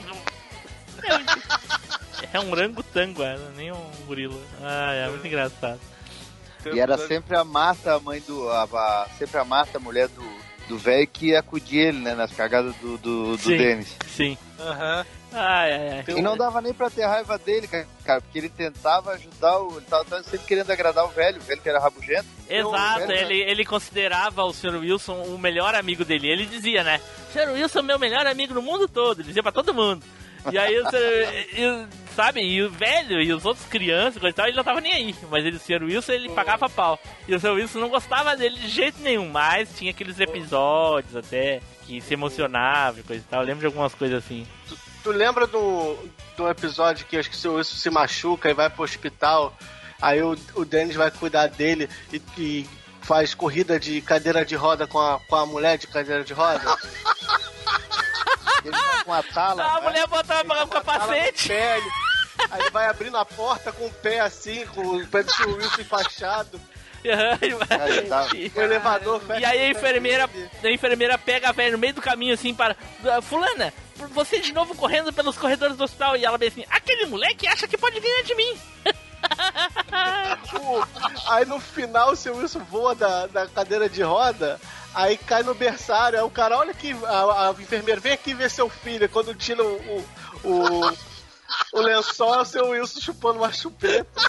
*laughs* É um rangotango, é, nem um gorila. Ah, é muito engraçado. E era sempre a Marta, a mãe do. A, a- sempre a Marta, a mulher do, do velho, que ia acudir ele, né? Nas cagadas do, do, do Sim. Denis. Sim. Aham. Ai, ai, ai. E não dava nem pra ter raiva dele, ca- cara, porque ele tentava ajudar o. Ele tava, tava sempre querendo agradar o velho, o velho que era rabugento. Exato, velho- ele, ele considerava o Sr. Wilson o melhor amigo dele. Ele dizia, né? Sr. Wilson é meu melhor amigo no mundo todo. Ele dizia pra todo mundo. E aí, o Sr. sabe, e o velho e os outros crianças, coisa e tal, ele não tava nem aí. Mas ele, o Sr. Wilson, ele pagava pau. E o Sr. Wilson não gostava dele de jeito nenhum. Mas tinha aqueles episódios até que se emocionava e coisa e tal. Eu lembro de algumas coisas assim. Tu lembra do, do episódio que acho que o seu Wilson se machuca e vai pro hospital? Aí o, o Dennis vai cuidar dele e, e faz corrida de cadeira de roda com a, com a mulher de cadeira de roda? *laughs* Ele tá com a tala. Ah, *laughs* a né? mulher botava o capacete. pé, ele- Aí vai abrindo a porta com o pé assim, com o pé do seu Wilson enfaixado. *laughs* E- *laughs* O elevador fecha E aí a enfermeira, a enfermeira pega a velha no meio do caminho assim para. "Ah, Fulana, você de novo correndo pelos corredores do hospital. E ela vê assim, aquele moleque acha que pode ganhar de mim. Aí no final o seu Wilson voa da, da cadeira de roda, aí cai no berçário, aí o cara, olha aqui, a, a enfermeira, vem aqui ver seu filho. Quando tira o, o, o, o lençol, é o seu Wilson chupando uma chupeta.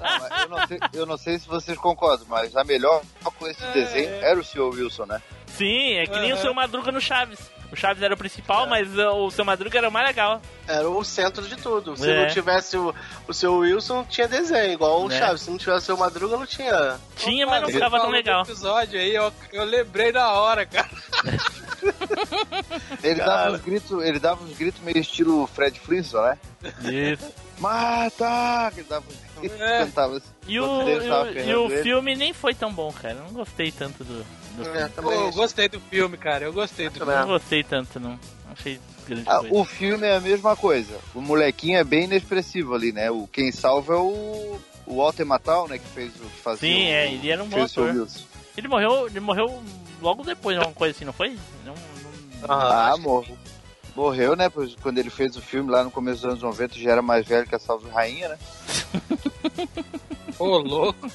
Não, eu, não sei, eu não sei se vocês concordam, mas a melhor com esse desenho era o Sr. Wilson, né? Sim, é que nem o Aham. seu Madruga no Chaves. O Chaves era o principal, mas uh, o seu Madruga era o mais legal. Era o centro de tudo. Se É. não tivesse o, o seu Wilson, não tinha desenho, igual o É. Chaves. Se não tivesse o seu Madruga, não tinha. Tinha, mas não ficava tão legal. episódio aí, eu, eu lembrei na hora, cara. *laughs* Ele dava uns gritos, ele dava uns gritos meio estilo Fred Flintstone, né? Isso. Mata! Ele dava uns gritos, É. cantava assim. E o, e o- e o filme nem foi tão bom, cara. Eu não gostei tanto do É, filme. Pô, eu gostei do filme, cara. Eu gostei do Também. filme. Não gostei tanto, não. Não achei grande Ah, coisa. o filme é a mesma coisa. O molequinho é bem inexpressivo ali, né? O quem salva é o, o Walter Matthau, né? Que fez o que fazia. Sim, o, é, ele era um bom. Ele morreu, ele morreu logo depois, alguma coisa assim, não foi? Não, não- Ah, que- morreu. Morreu, né? Pois quando ele fez o filme lá no começo dos anos 90, já era mais velho que a Salve Rainha, né? Ô, louco.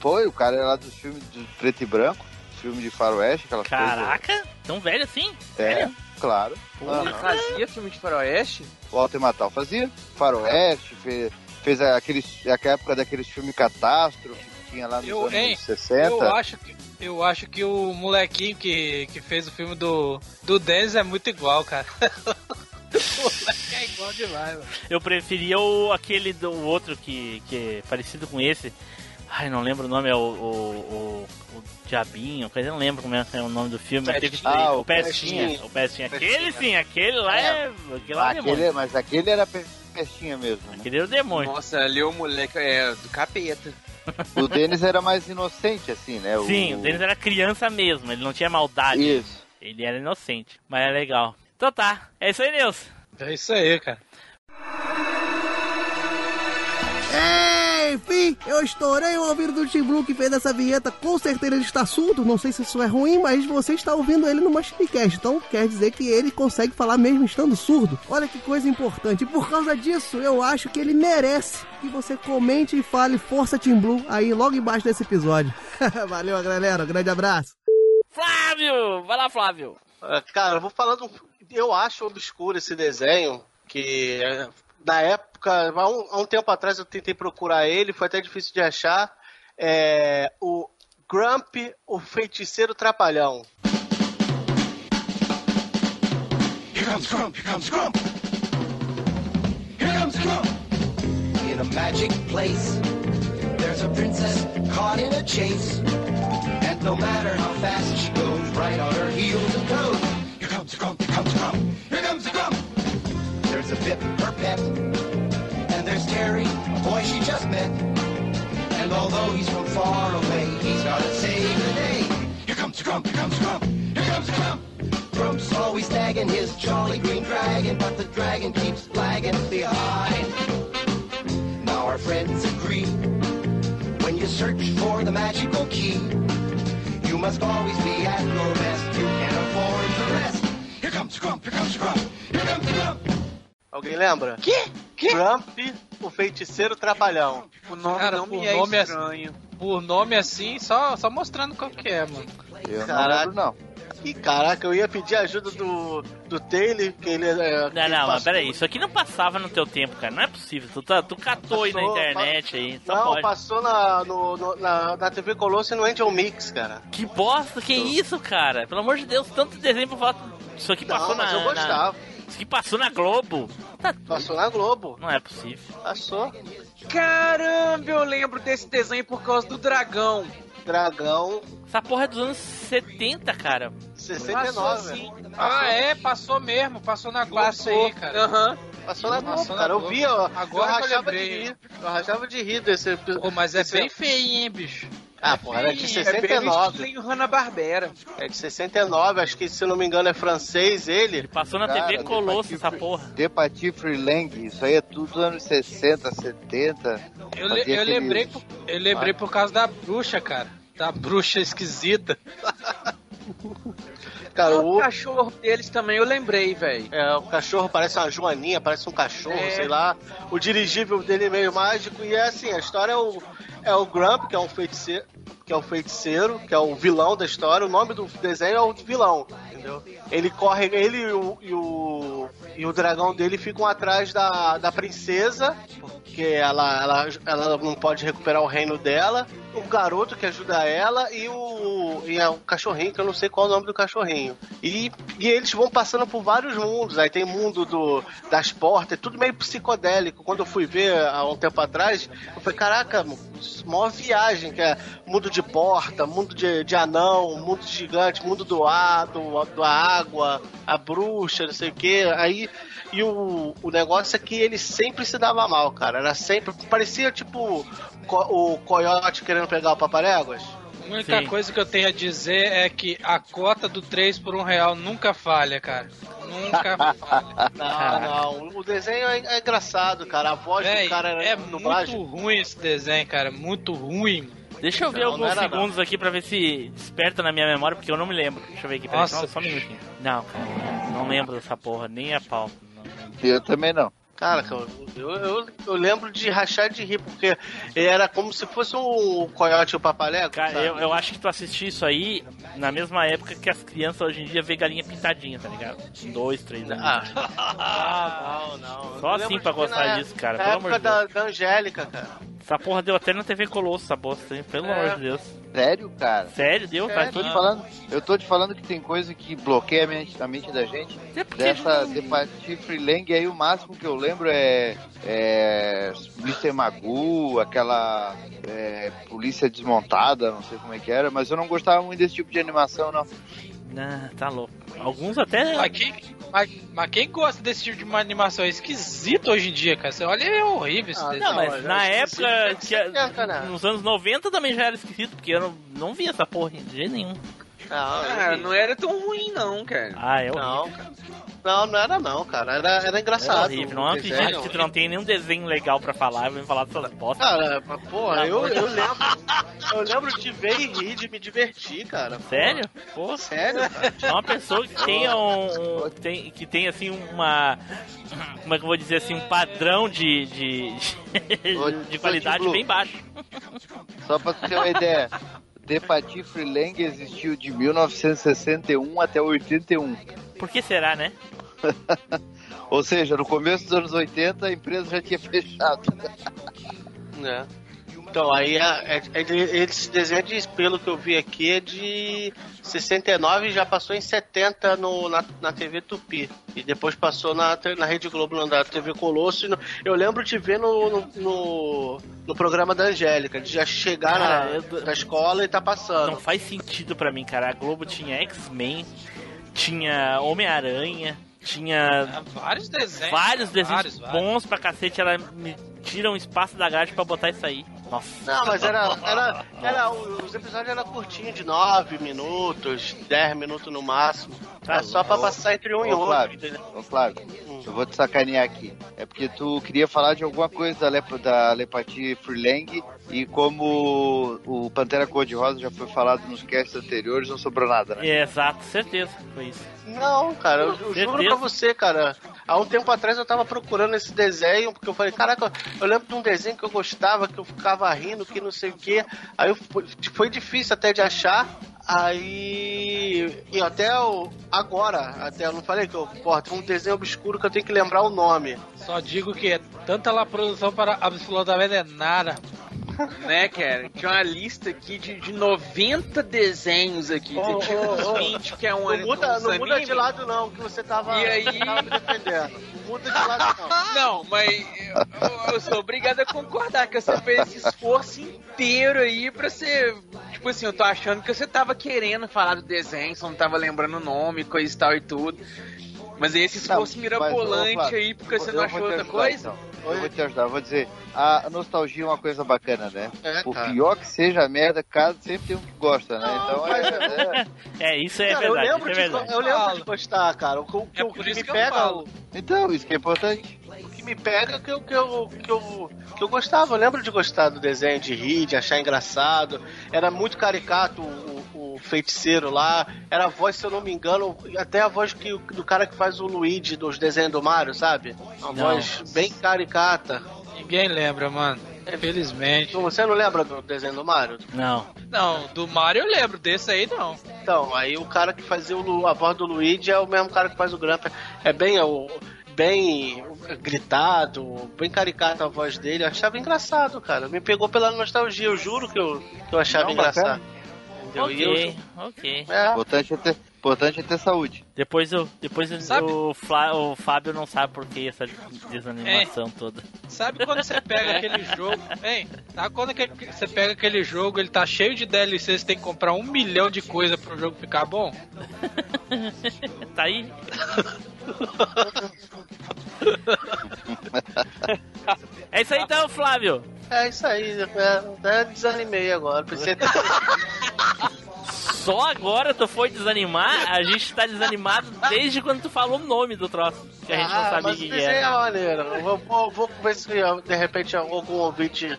Foi, o cara era lá dos filmes de preto e branco, filme de faroeste, aquela Caraca, tão velho assim? É, claro. Ele Aham. fazia filme de faroeste? O Walter Matthau fazia. Faroeste, fez, fez aqueles, aquela época daqueles filmes catástrofe que tinha lá nos Eu, anos hein, 60. Eu acho que. Eu acho que o molequinho que, que fez o filme do, do Dennis é muito igual, cara. *laughs* o moleque é igual demais, mano. Eu preferia o, aquele do outro que, que é parecido com esse. Ai, não lembro o nome, é o, o, o, o Diabinho, coisa, eu não lembro como é, é o nome do filme. mas teve Ah, três. o o Pestinha. Pestinha. O Pestinha. Aquele Pestinha. sim, aquele lá é. Aquele lá é aquele, demônio. mas aquele era pe- pestinha mesmo. Né? Aquele era o demônio. Nossa, ali o moleque é do capeta. O Denis era mais inocente, assim, né? Sim, o Denis era criança mesmo, ele não tinha maldade. Isso. Ele era inocente, mas é legal. Então tá, é isso aí, Nilson. É isso aí, cara. Ei, Enfim, eu estourei o ouvido do Tim Blue que fez essa vinheta. Com certeza ele está surdo. Não sei se isso é ruim, mas você está ouvindo ele no Machipcast. Então quer dizer que ele consegue falar mesmo estando surdo. Olha que coisa importante. E por causa disso, eu acho que ele merece que você comente e fale Força Tim Blue aí logo embaixo desse episódio. *laughs* Valeu, galera. Um grande abraço. Flávio! Vai lá, Flávio. Ah, Cara, eu vou falando. Eu acho obscuro esse desenho, que é, na época, há um, há um tempo atrás eu tentei procurar ele, foi até difícil de achar. É, o Grump, o feiticeiro trapalhão. Here comes Grump, here comes Grump. Here comes Grump. In a magic place, there's a princess caught in a chase. And no matter how fast she goes, right on her heels it goes. Here comes Grump, here comes Grump. Here comes Grump. Pip, her pet. And there's Terry, a boy she just met. And although he's from far away, he's gotta save the day. Here comes Grump, here comes Grump. Here comes Grump. Grump's always tagging his jolly green dragon, but the dragon keeps lagging behind. Now our friends agree, when you search for the magical key, you must always be at your best, you can't afford the rest. Here comes Grump, here comes Grump, here comes Grump. Alguém lembra? Que? Que? Grump, o feiticeiro trapalhão. O nome Cara, não me é nome estranho. Por nome assim, só, só mostrando qual que é, mano. Eu não Caraca. lembro, não. Ih, caraca, eu ia pedir ajuda do, do Taylor, que ele é. Não, não, mas peraí, isso aqui não passava no teu tempo, cara. Não é possível. Tu, tá, tu catou aí na Passou, internet aí. Só Não, pode. passou na, no, no- na, na TV Colosso e no Angel Mix, cara. Que bosta, que isso, cara? Pelo amor de Deus, tanto desenho pra falar. Isso aqui passou Não, na. mas eu na- gostava. Isso aqui passou na Globo. Tá Passou na Globo. Não é possível. Passou. Caramba, eu lembro desse desenho por causa do dragão. Dragão Essa porra é dos anos 70, cara. 69. Passou sim. Ah, é, passou mesmo, passou na Globo Passou. aí, cara. Aham. Passou na Globo, cara. Eu vi, ó. Agora eu que eu rachava de rir. Eu rachava de rir desse episódio. Pô, mas é bem feio, hein, bicho. Ah, pô, era de É bem no 69. estilinho Hanna-Barbera. É de 69, acho que se eu não me engano é francês ele. Passou na Cara, TV Colosso essa porra. Depatifre Lang, isso aí é tudo anos 60, 70. Eu, le- eu lembrei, por- eu lembrei por causa da bruxa, cara. Da bruxa esquisita. *laughs* Cara, o o, cachorro deles também eu lembrei, velho. é, o cachorro parece uma joaninha, parece um cachorro, É. sei lá. O dirigível dele é meio mágico. E é assim, a história é o, é o Grump, que é um feiticeiro, que é o feiticeiro, que é o vilão da história. O nome do desenho é o vilão, entendeu? Ele corre, ele e o, e o, e o dragão dele ficam atrás da, da princesa, porque ela, ela, ela não pode recuperar o reino dela. O garoto que ajuda ela e o, e é o cachorrinho, que eu não sei qual é o nome do cachorrinho. E, e eles vão passando por vários mundos. Aí tem mundo do, das portas, é tudo meio psicodélico. Quando eu fui ver há um tempo atrás, eu falei, caraca, maior viagem, que é mundo de porta, mundo de, de anão, mundo de gigante, mundo do ar, do, do água, a bruxa, não sei o que. Aí, e o, o negócio é que ele sempre se dava mal, cara. Era sempre. Parecia tipo co- o coiote querendo pegar o paparéguas. A única Sim. coisa que eu tenho a dizer é que a cota do 3 por 1 real nunca falha, cara. Nunca *laughs* falha. Não, não. O desenho é, é engraçado, cara. A voz Véi, do cara era é no muito ruim esse desenho, cara. Muito ruim. Deixa eu ver Não, alguns não era, não. segundos aqui pra ver se desperta na minha memória, porque eu não me lembro. Deixa eu ver aqui, peraí, Nossa, só, só um minutinho. Não, cara, não lembro dessa porra, nem a pau. Eu também não. Cara, cara, eu, eu, eu lembro de rachar de rir, porque era como se fosse um coiote e o papalego. Cara, sabe? eu, eu acho que tu assistiu isso aí na mesma época que as crianças hoje em dia vê galinha pintadinha, tá ligado? Dois, três anos. Ah, não, *laughs* não. Só assim pra gostar na- disso, cara, Na pelo amor época de Deus. da, da Angélica, cara. Essa porra deu até na TV Colosso, essa bosta, hein? Pelo É. amor de Deus. Sério, cara? Sério, deu? Tá Eu tô, aqui. te falando, eu tô te falando que tem coisa que bloqueia a mente, a mente da gente. É Dessa não- Depatifre Lang aí, o máximo que eu lembro é, é Mr. Magoo, aquela é, polícia desmontada, não sei como é que era, mas eu não gostava muito desse tipo de animação, não. Ah, tá louco. Alguns até. Quem, mas, mas quem gosta desse tipo de uma animação é esquisito hoje em dia, cara. Você olha, é horrível esse Ah, desenho. Não, mas Não, na já época, que, é que é, nos anos 90 também já era esquisito, porque eu não, não via essa porra de jeito nenhum. Não, não era tão ruim não, cara. Ah, eu Não, cara. Não, não era não, cara. Era, era engraçado. horrível. Não acredito que tu não tem nenhum desenho legal pra falar. Vem falar dessas bosta. Cara, mas, porra, eu, eu lembro. Eu lembro de ver e rir, de me divertir, cara. Sério? Pô, Sério, cara. É uma pessoa que tenha um, um- tem, que tem assim uma como é que eu vou dizer assim um padrão de de, de, de qualidade bem baixo. Só pra tu ter uma ideia, The Patife Lang existiu de 1961 até 81. Por que será, né? *laughs* Ou seja, no começo dos anos 80 a empresa já tinha fechado. É. Então, aí a- é- é- esse desenho de pelo que eu vi aqui é de 69 e já passou em 70 no, na, na TV Tupi. E depois passou na, na Rede Globo, na TV Colosso. e no- eu lembro de ver no, no, no, no programa da Angélica, de já chegar Cara, na, eu- na escola e tá passando. Não faz sentido pra mim, cara. A Globo tinha X-Men, tinha Homem-Aranha, tinha Vários desenhos. vários desenhos vários, vários. bons pra cacete. Ela me tira um espaço da grade pra botar isso aí. Nossa. Não, mas era, era, era. Os episódios eram curtinhos, de 9 minutos, 10 minutos no máximo. Era só pra passar entre um e ô, outro. Flávio, ô, Flávio, eu vou te sacanear aqui. É porque tu queria falar de alguma coisa da, lep da Lepati Furlang e como o Pantera Cor-de-Rosa já foi falado nos casts anteriores, não sobrou nada, né? Exato, certeza. Foi isso. Não, cara, eu, eu juro pra você, cara. Há um tempo atrás eu tava procurando esse desenho, porque eu falei, caraca, eu lembro de um desenho que eu gostava, que eu ficava rindo, que não sei o quê. Aí eu, foi- foi difícil até de achar. Aí. E até o, agora, até eu não falei que eu, porra, tem um desenho obscuro que eu tenho que lembrar o nome. Só digo que é tanta lá produção para absolutamente nada. Né, cara? Tinha uma lista aqui de, de 90 desenhos aqui. Você tinha ô, uns ô. 20 que é um Não muda, não muda de lado, não, que você tava, E aí? você tava me defendendo. Não muda de lado, não. Não, mas eu, eu sou obrigado a concordar que você fez esse esforço inteiro aí pra ser. Tipo assim, eu tô achando que você tava querendo falar do desenho, só não tava lembrando o nome, coisa e tal e tudo. Mas esse esforço Não, mirabolante mas, aí, porque você não achou outra coisa? então. Eu vou te ajudar, eu vou dizer. A nostalgia é uma coisa bacana, né? É, Por cara. pior que seja a merda, cada sempre tem um que gosta, né? Então é, é- É, isso é Cara, eu verdade. lembro, isso é de, verdade. eu lembro de gostar, cara. O, que- o que- É o por que isso me que eu pega. Então, isso que é importante. O que me pega é que eu, que, eu, que, eu, que eu gostava. Eu lembro de gostar do desenho, de rir, de achar engraçado. Era muito caricato o, o feiticeiro lá. Era a voz, se eu não me engano, até a voz que, do cara que faz o Luigi dos desenhos do Mario, sabe? Uma Não. voz bem caricata. Ninguém lembra, mano. Infelizmente. Você não lembra do desenho do Mario? Não. Não, do Mario eu lembro, desse aí não. Então, aí o cara que fazia o, a voz do Luigi é o mesmo cara que faz o Grump. É bem, é o, bem gritado, bem caricato a voz dele. Eu achava engraçado, cara. Me pegou pela nostalgia, eu juro que eu, que eu achava Não, engraçado. Entendeu? Ok, eu, ok. é, Importante é ter, importante é ter saúde. Depois, eu, depois eu- Sabe? o, Flá- o Fábio não sabe por que essa desanimação toda. Sabe quando você pega *laughs* aquele jogo. Hein? Sabe quando você pega aquele jogo, ele tá cheio de DLC, você tem que comprar um milhão de coisa pro jogo ficar bom? *laughs* Tá aí? é isso aí então, Flávio. é isso aí. Até desanimei agora. Pensei *laughs* Só agora tu foi desanimar? A gente tá desanimado desde quando tu falou o nome do troço. Que a gente não ah, sabia o mas que, que desenho é era. maneiro. Eu Vou, vou, vou ver se de repente algum ouvinte,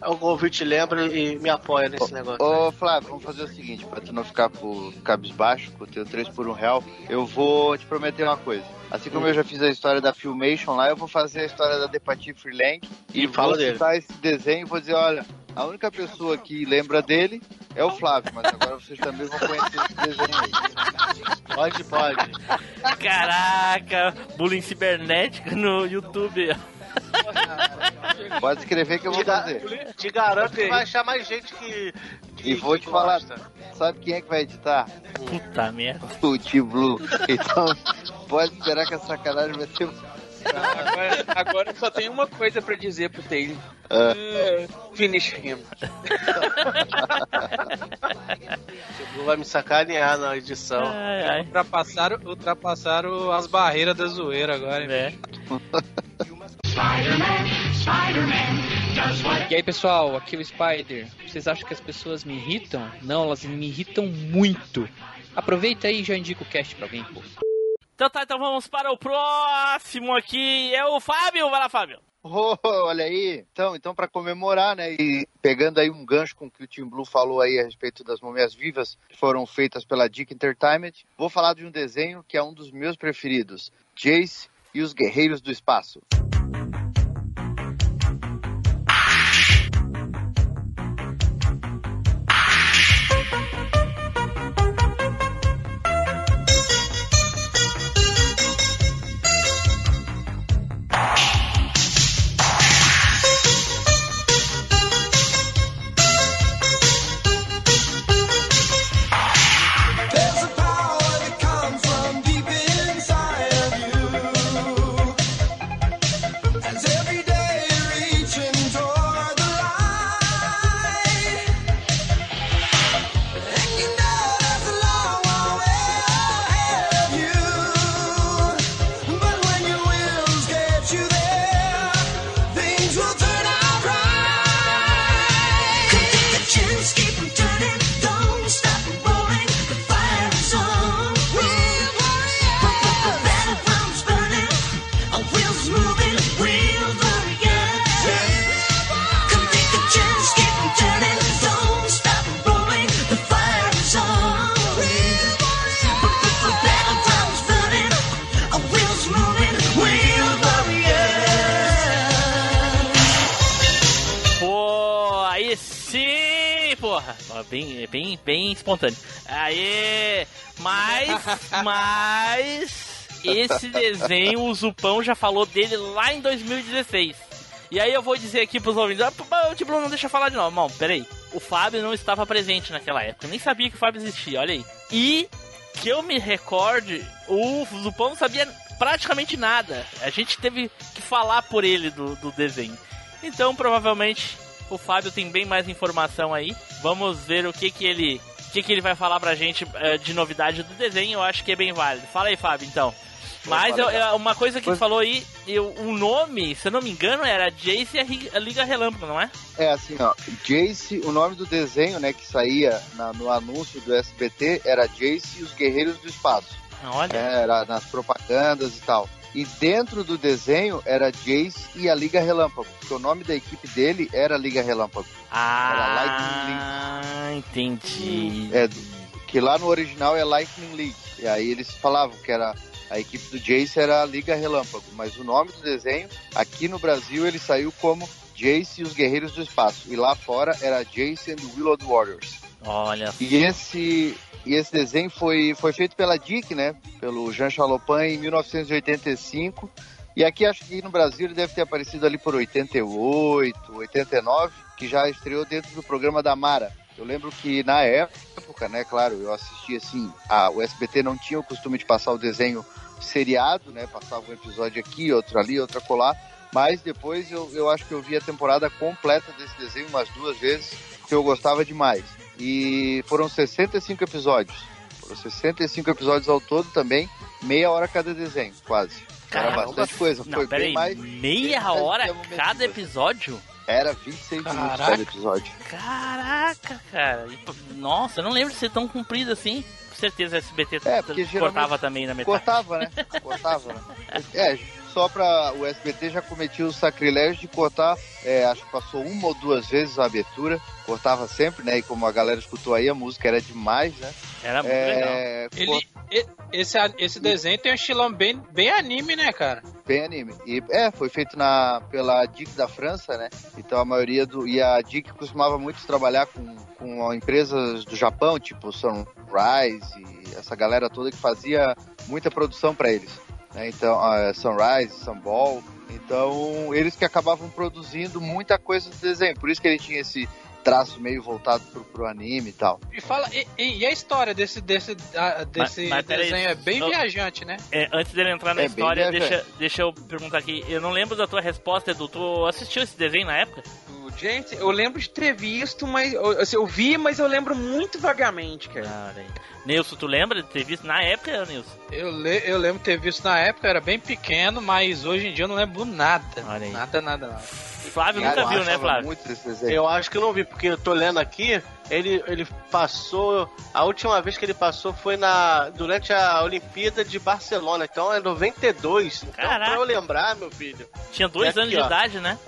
algum ouvinte lembra e me apoia nesse negócio. Ô Flávio, vamos fazer o seguinte, pra tu não ficar por cabisbaixo, com o teu 3 por 1 real, eu vou te prometer uma coisa. Assim como eu já fiz a história da Filmation lá, eu vou fazer a história da Depati Freelang e, E fala vou dele. citar esse desenho e vou dizer, olha, a única pessoa que lembra dele é o Flávio, mas agora vocês também vão conhecer esse desenho aí. Pode, pode. Caraca, bullying cibernético no YouTube. Pode escrever que eu vou Te, fazer. te garanto que vai achar mais gente que. que E vou que te falar, gosta. sabe quem é que vai editar? Puta merda. O T-Blue. Então, pode esperar que a sacanagem vai ser... Agora, agora só tem uma coisa pra dizer pro Taylor. Ah. Finish him. Não vai me sacanear na edição. Ai, ai. Ultrapassaram, ultrapassaram as barreiras da zoeira agora, hein? É. E aí pessoal, aqui é o Spider. Vocês acham que as pessoas me irritam? Não, elas me irritam muito. Aproveita aí e já indica o cast pra alguém, pô. Então tá, então vamos para o próximo aqui. É o Fábio. Vai lá, Fábio. Oh, olha aí. Então, então para comemorar, né, e pegando aí um gancho com o que o Tim Blue falou aí a respeito das múmias vivas que foram feitas pela Dick Entertainment, vou falar de um desenho que é um dos meus preferidos, Jace e os Guerreiros do Espaço. Bem, espontâneo. Aí, mas, *laughs* mas esse desenho, o Zupão já falou dele lá em 2016. E aí eu vou dizer aqui pros ouvintes, ah, o Tiblo não deixa falar de novo. Não, peraí. O Fábio não estava presente naquela época. Eu nem sabia que o Fábio existia, olha aí. E que eu me recorde, o Zupão não sabia praticamente nada. A gente teve que falar por ele do, do desenho. Então, provavelmente, o Fábio tem bem mais informação aí. Vamos ver o que que ele, que que ele vai falar pra gente eh, de novidade do desenho. Eu acho que é bem válido. Fala aí, Fábio, então. Mas eu- eu- uma coisa que ele falou aí, eu, o nome, se eu não me engano, era Jace e a Liga Relâmpago, não é? É assim, ó, Jace, o nome do desenho, né, que saía na- no anúncio do SBT era Jace e os Guerreiros do Espaço. Olha. É, era nas propagandas e tal. E dentro do desenho era Jace e a Liga Relâmpago, porque o nome da equipe dele era Liga Relâmpago. Ah, entendi. É, que lá no original é Lightning League. E aí eles falavam que era a equipe do Jace era a Liga Relâmpago, mas o nome do desenho aqui no Brasil ele saiu como Jace e os Guerreiros do Espaço. E lá fora era Jace and the Willowed Warriors. Olha. E esse e esse desenho foi foi feito pela Dick, né? Pelo Jean Chalopin em 1985. E aqui acho que no Brasil ele deve ter aparecido ali por 88, 89, que já estreou dentro do programa da Mara. Eu lembro que na época, né, claro, eu assisti assim, a, o SBT não tinha o costume de passar o desenho seriado, né? Passava um episódio aqui, outro ali, outro acolá. Mas depois eu, eu acho que eu vi a temporada completa desse desenho umas duas vezes, que eu gostava demais. E foram 65 episódios. Foram 65 episódios ao todo também, meia hora cada desenho, quase. Era Caramba. bastante coisa. Não, Foi bem mais. meia hora cada episódio? Era 26 minutos Caraca. cada episódio. Caraca, cara. Nossa, eu não lembro de ser tão comprido assim. Com certeza o SBT É, cortava também na metade. Cortava, né? Cortava, né? *laughs* É, só pra. O SBT já cometia o sacrilégio de cortar, é, acho que passou uma ou duas vezes a abertura, cortava sempre, né? E como a galera escutou aí, a música era demais, né? Era muito é, Ele, e- esse, esse desenho tem um estilão bem, bem anime, né, cara? Bem anime. E é, foi feito na, pela DIC da França, né? Então a maioria do. E a DIC costumava muito trabalhar com, com empresas do Japão, tipo Sunrise e essa galera toda que fazia muita produção para eles. Né? Então, a Sunrise, Sunball. Então, eles que acabavam produzindo muita coisa do desenho. Por isso que ele tinha esse traço meio voltado pro, pro anime e tal. E fala, e, e- a história desse, desse, desse mas peraí, desenho é bem viajante, né? É, antes dele entrar na É história, deixa, deixa eu perguntar aqui. Eu não lembro da tua resposta, Edu. Tu assistiu esse desenho na época? Gente, eu lembro de ter visto, mas eu, assim, eu vi, mas eu lembro muito vagamente, cara. Ah, Nilson, tu lembra de ter visto na época, Nilson? Eu, le, eu lembro de ter visto na época, eu era bem pequeno, mas hoje em dia eu não lembro nada. Nada, nada, nada. Flávio Cara, nunca viu, né, Flávio? Eu acho que eu não vi, porque eu tô lendo aqui, ele, ele passou. A última vez que ele passou foi na durante a Olimpíada de Barcelona, então é 92. Então, Caraca. pra eu lembrar, meu filho. Tinha dois Aqui, anos de ó. idade, né?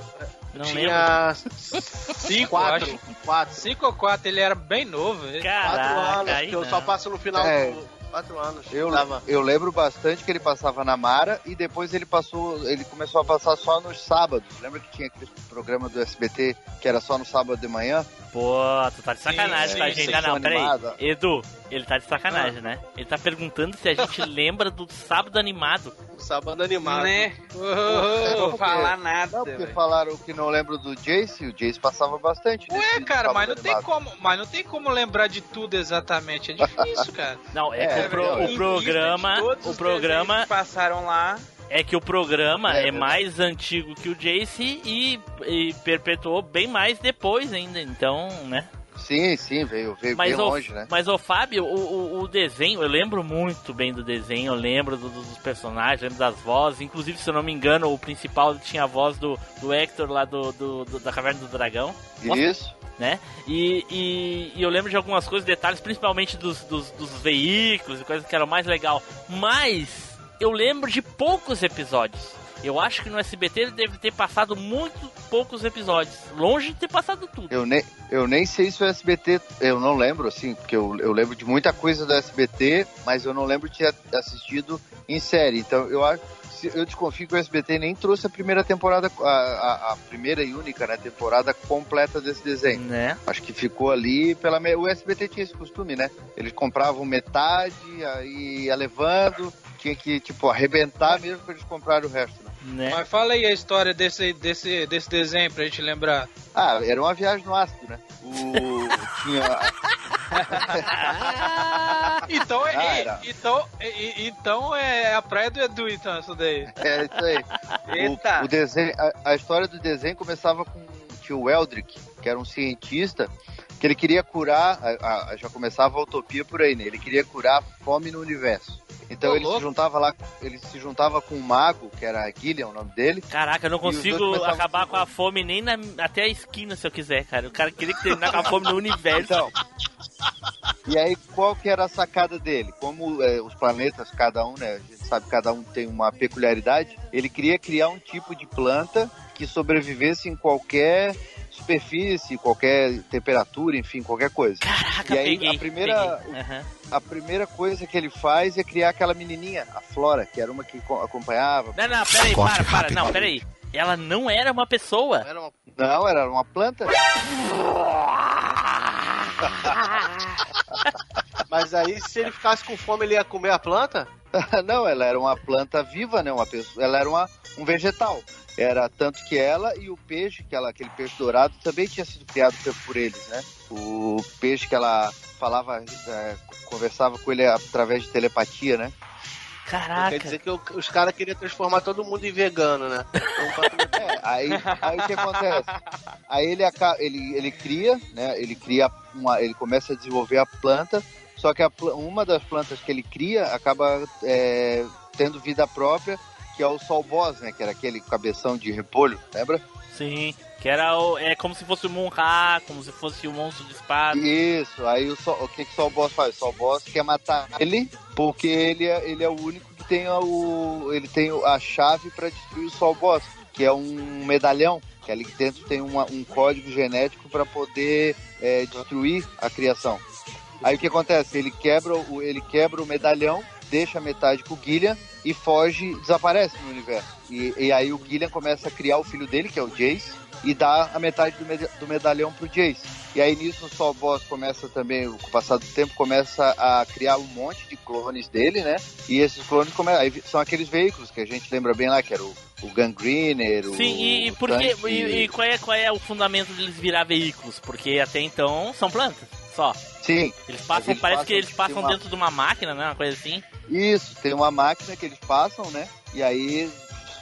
Não lembro. tinha Cinco, quatro, acho. quatro, Cinco ou quatro, ele era bem novo. ele- quatro Caraca, anos, aí que eu não. só passo no final É. do. Quatro anos. Eu, Tava- eu lembro bastante que ele passava na Mara e depois ele passou, ele começou a passar só nos sábados. Lembra que tinha aquele programa do SBT que era só no sábado de manhã? Pô, tu tá de sacanagem Sim, com a gente. sim, Ah, não, peraí. animada. Edu, ele tá de Ah. sacanagem, né? Ele tá perguntando se a gente *laughs* lembra do sábado animado. Sábado animado. Né? Ô, Não ô, ô. vou falar nada, Não, porque velho. falaram que não lembro do Jace, o Jace passava bastante. Ué, cara, mas não tem como, mas não tem como lembrar de tudo exatamente. É difícil, *laughs* cara. Não, é, É, o, pro- é, o programa. O programa. passaram lá. É que o programa É, é, é. mais antigo que o Jace e, e perpetuou bem mais depois ainda. Então, né? Sim, sim, veio, veio Mas, bem o, longe, né? mas o Fábio, o, o, o desenho, eu lembro muito bem do desenho, eu lembro do- dos personagens, lembro das vozes. Inclusive, se eu não me engano, o principal tinha a voz do, do Hector lá do, do- do- da Caverna do Dragão. Isso. né? E, e- e eu lembro de algumas coisas, detalhes, principalmente dos, dos, dos veículos e coisas que eram mais legal. Mas eu lembro de poucos episódios. Eu acho que no SBT ele deve ter passado muito poucos episódios. Longe de ter passado tudo. Eu nem, eu nem sei se o SBT, eu não lembro, assim, porque eu, eu lembro de muita coisa do SBT, mas eu não lembro de ter assistido em série. Então eu acho, eu desconfio que o SBT nem trouxe a primeira temporada, a, a- a primeira e única, né, temporada completa desse desenho. Né? Acho que ficou ali pela. me- O SBT tinha esse costume, né? Eles compravam metade, aí ia levando, tinha que, tipo, arrebentar mesmo pra eles comprarem o resto, né? Né? Mas fala aí a história desse, desse, desse desenho pra gente lembrar. Ah, era uma viagem no ácido, né? O. *laughs* tinha. *laughs* Então é, Ah, era. então, é- então é a praia do Edu, então, isso daí. É isso aí. Eita. O, o desenho, a, a história do desenho começava com o tio Eldrick, que era um cientista, que ele queria curar, a- a- já começava a utopia por aí, né? Ele queria curar a fome no universo. Então ele louco. se juntava lá, ele se juntava com um mago, que era Gillian, o nome dele. Caraca, eu não consigo acabar com a fome nem na, até a esquina se eu quiser, cara. O cara queria que terminar com a fome no universo. Então, e aí qual que era a sacada dele? Como é, os planetas, cada um, né? A gente sabe que cada um tem uma peculiaridade. Ele queria criar um tipo de planta que sobrevivesse em qualquer superfície, qualquer temperatura, enfim, qualquer coisa. Caraca, E aí, peguei. a primeira-. Aham. A primeira coisa que ele faz é criar aquela menininha, a Flora, que era uma que co- acompanhava. Não, não, peraí, para, para. Não, peraí. Ela não era uma pessoa. Era uma- Não, era uma planta. *laughs* Mas aí, se ele ficasse com fome, ele ia comer a planta? *laughs* Não, ela era uma planta viva, né? Uma pessoa, ela era uma, um vegetal. Era tanto que ela e o peixe, que ela, aquele peixe dourado, também tinha sido criado por- eles, né? O peixe que ela falava, é, conversava com ele através de telepatia, né? Caraca. Quer dizer que o- os caras queriam transformar todo mundo em vegano, né? Então, É, aí, aí o que acontece? Aí ele, ele, ele cria, né? Ele cria uma, ele começa a desenvolver a planta, só que a uma das plantas que ele cria acaba é, tendo vida própria, que é o Sol Boss, né? Que era aquele cabeção de repolho, lembra? Sim. Que era o. É como se fosse o Monra, como se fosse o monstro de espada. Isso, aí o, Sol, o que, que o Sol Boss faz? O Sol Boss quer matar ele, porque ele é, ele é o único que tem a, o, ele tem a chave para destruir o Sol Boss, que é um medalhão, que ali dentro tem uma- um código genético para poder é, destruir a criação. Aí o que acontece? Ele quebra o, ele quebra o medalhão, deixa a metade com o Gillian e foge, desaparece no universo. E, e aí o Gillian começa a criar o filho dele, que é o Jace, e dá a metade do, meda- do medalhão pro Jace. E aí nisso o Sol Boss começa também, com o passar do tempo, começa a criar um monte de clones dele, né? E esses clones come... são aqueles veículos que a gente lembra bem lá, que era o, o Gangreener, o. Sim, e, e o por quê? tanque- E, e qual, é, qual é o fundamento deles virar veículos? Porque até então são plantas, só. Sim. Eles passam, Eles parece passam que eles passam uma- dentro de uma máquina, né? Uma coisa assim. Isso, tem uma máquina que eles passam, né? E aí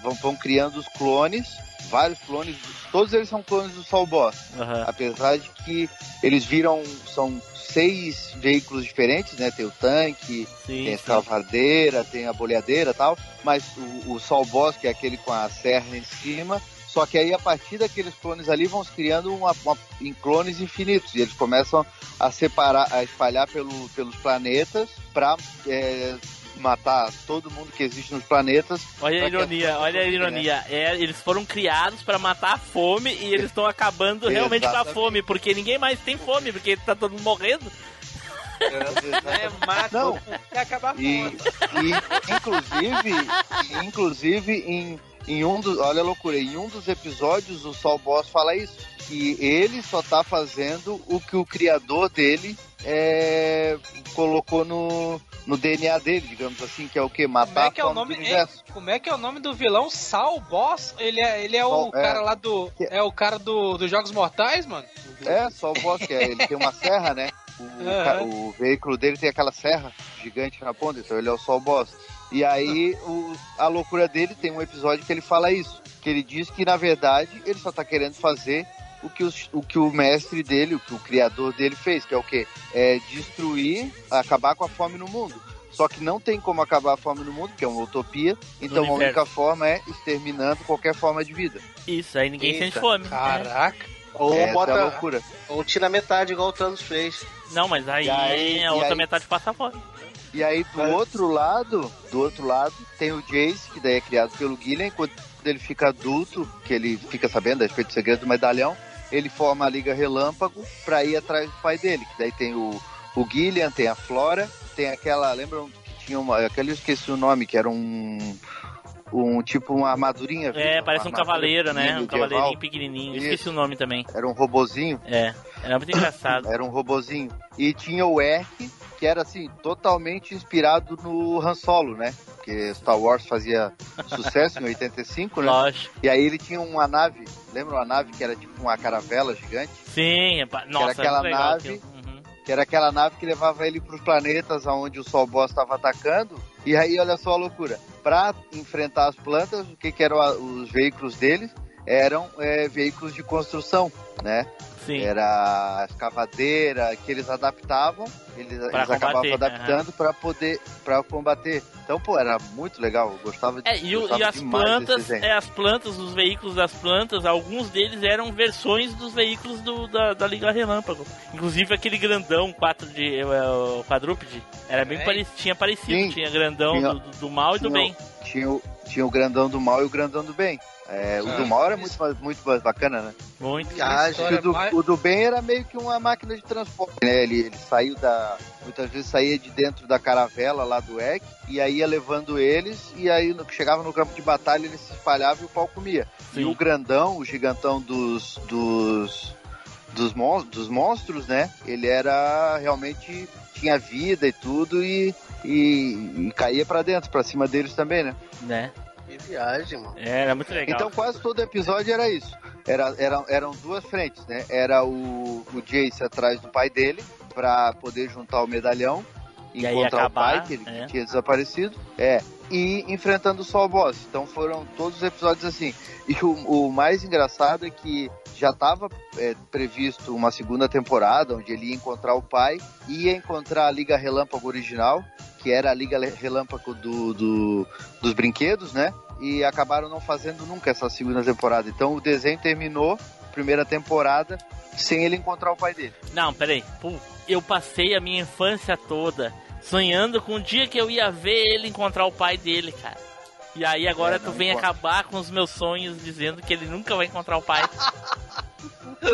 vão, vão criando os clones, vários clones, todos eles são clones do Sol Boss. Aham. Apesar de que eles viram, são seis veículos diferentes, né? Tem o tanque, Sim, tem a escavadeira, tem a boleadeira e tal, mas o, o Sol Boss, que é aquele com a serra em cima, Só que aí, a partir daqueles clones ali, vão se criando uma, uma- em clones infinitos. E eles começam a separar, a espalhar pelo, pelos planetas pra é, matar todo mundo que existe nos planetas. Olha a ironia, as olha a ironia. É, eles foram criados pra matar a fome e eles estão acabando realmente com a fome, porque ninguém mais tem fome, porque tá todo mundo morrendo. É, mata, Não. quer acabar com E, e inclusive, inclusive em, em um dos. Olha a loucura, em um dos episódios o Sol Boss fala isso. Que ele só tá fazendo o que o criador dele é, colocou no, no DNA dele, digamos assim, que é o que? Como Matar é que é o nome? do hein? universo. Como é que é o nome do vilão? Sal Boss? Ele é, ele é o Sal- é. cara lá do. É o cara do, dos Jogos Mortais, mano? É, o boss que é. Ele tem uma serra, né? O, ca- o veículo dele tem aquela serra gigante na ponta, então ele é o Sol Boss. E aí, o- a loucura dele tem um episódio que ele fala isso. Que ele diz que, na verdade, ele só tá querendo fazer o que, os- o que o mestre dele, o que o criador dele fez, que é o quê? É destruir, acabar com a fome no mundo. Só que não tem como acabar a fome no mundo, que é uma utopia. Então a única forma é exterminando qualquer forma de vida. Isso, aí ninguém Eita, sente fome. Caraca. Ou Essa é a bota. loucura. Ou tira metade, igual o Thanos fez. Não, mas aí, aí- a outra aí- metade passa fome. E aí do outro lado, do outro lado, tem o Jace, que daí é criado pelo Gillian, quando ele fica adulto, que ele fica sabendo a respeito do segredo do medalhão, ele forma a Liga Relâmpago pra ir atrás do pai dele, que daí tem o, o Gillian, tem a Flora, tem aquela, lembram que tinha uma, aquele eu esqueci o nome, que era um um tipo uma armadurinha. É, parece um Uma armadura cavaleiro, né? Um medieval. cavaleirinho pequenininho. Isso. esqueci o nome também. Era um robozinho. É, era muito engraçado. Era um robozinho. E tinha o Erk, que era assim, totalmente inspirado no Han Solo, né? Porque Star Wars fazia sucesso em *laughs* 85, né? Lógico. E aí ele tinha uma nave, lembra uma nave que era tipo uma caravela gigante? Sim, nossa, que era aquela nave, aquilo. Uhum. que era aquela nave que levava ele para os planetas onde o Sol Boss estava atacando. E aí, olha só a loucura. Para enfrentar as plantas, o que, que eram os veículos deles? Eram é, veículos de construção, né? Sim. Era a escavadeira que eles adaptavam, eles, Pra eles acabavam combater, adaptando para poder para combater. Então, pô, era muito legal, eu gostava de É, e, gostava e as plantas, é, as plantas, os veículos das plantas, alguns deles eram versões dos veículos do, da, da Liga Relâmpago. Inclusive aquele grandão 4 de é, quadrúpede, era bem É. parecido, tinha parecido, Sim. tinha grandão Tinha- do, do mal e do tinha, bem. Tinha, o- tinha o grandão do mal e o grandão do bem. É, o Ah, do mal era muito, mais- muito mais bacana, né? Muito. Ah, E o, do, mais- o do bem era meio que uma máquina de transporte, né? Ele, ele saiu da. Muitas vezes saía de dentro da caravela lá do Egg e aí ia levando eles, e aí no, chegava no campo de batalha ele se espalhava e o pau comia. Sim. E o grandão, o gigantão dos. dos. Dos, mon dos monstros, né? Ele era realmente. tinha vida e tudo e. e, e caía pra dentro, pra cima deles também, né? Né? Que viagem, mano. É, Era muito legal. Então quase todo episódio era isso. Era, era, eram duas frentes, né? Era o, o Jace atrás do pai dele pra poder juntar o medalhão, encontrar acabar, o pai que ele é. tinha desaparecido. É. E enfrentando o Sol Boss. Então foram todos os episódios assim. E o, o mais engraçado é que já estava previsto uma segunda temporada onde ele ia encontrar o pai, ia encontrar a Liga Relâmpago original, que era a Liga Relâmpago do, do- dos brinquedos, né? E acabaram não fazendo nunca essa segunda temporada. Então o desenho terminou, primeira temporada, sem ele encontrar o pai dele. Não, peraí. Eu passei a minha infância toda sonhando com o dia que eu ia ver ele encontrar o pai dele, cara. E aí agora É, tu vem acabar com os meus sonhos dizendo que ele nunca vai encontrar o pai. *laughs*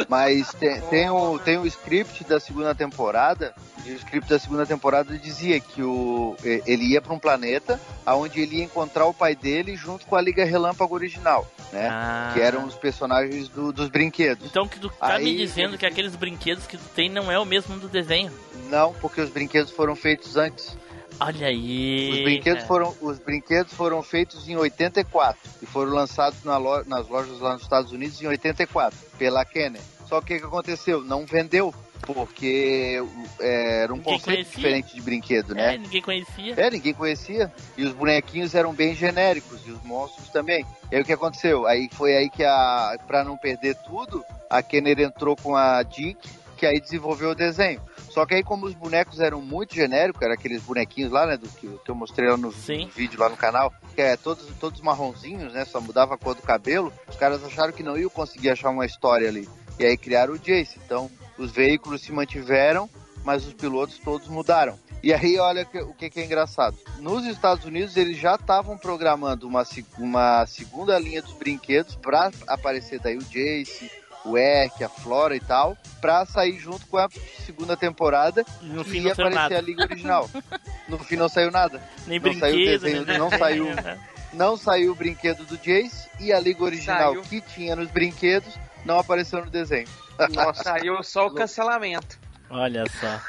Mas tem, tem, o, tem o script da segunda temporada, e o script da segunda temporada dizia que o, ele ia para um planeta onde ele ia encontrar o pai dele junto com a Liga Relâmpago original, né? Ah. Que eram os personagens do- dos brinquedos. Então que tu tá Aí- me dizendo que aqueles brinquedos que tu tem não é o mesmo do desenho. Não, porque os brinquedos foram feitos antes. Olha aí. Os brinquedos, foram, os brinquedos foram feitos em 84 e foram lançados na nas lojas lá nos Estados Unidos em 84 pela Kenner. Só que o que aconteceu? Não vendeu, porque é, era um Ninguém conceito conhecia. diferente de brinquedo, É, né? ninguém conhecia. É, ninguém conhecia. E os bonequinhos eram bem genéricos, e os monstros também. E aí o que aconteceu? Aí foi aí que a. Pra não perder tudo, a Kenner entrou com a Dick, que aí desenvolveu o desenho. Só que aí, como os bonecos eram muito genéricos, eram aqueles bonequinhos lá, né? Do que, que eu mostrei lá no, no vídeo lá no canal, que é todos, todos marronzinhos, né? Só mudava a cor do cabelo. Os caras acharam que não iam conseguir achar uma história ali. E aí criaram o Jace. Então, os veículos se mantiveram, mas os pilotos todos mudaram. E aí, olha o que, que é engraçado. Nos Estados Unidos, eles já estavam programando uma, uma segunda linha dos brinquedos para aparecer daí o Jace, o Eck, a Flora e tal, pra sair junto com a segunda temporada no e aparecer nada. a Liga Original. No fim não saiu nada. Nem não saiu o brinquedo, desenho, nem não nada. saiu, *laughs* não saiu o brinquedo do Jace e a Liga Original Saiu. que tinha nos brinquedos não apareceu no desenho. Nossa, *laughs* saiu só o cancelamento. Olha só.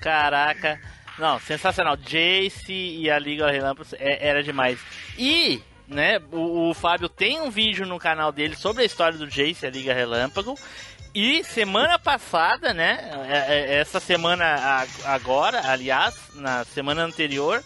Caraca. Não, sensacional. Jace e a Liga Relâmpago é- era demais. E, né, o, o Fábio tem um vídeo no canal dele sobre a história do Jace a Liga Relâmpago. E semana passada, né, é- é- essa semana agora, aliás, na semana anterior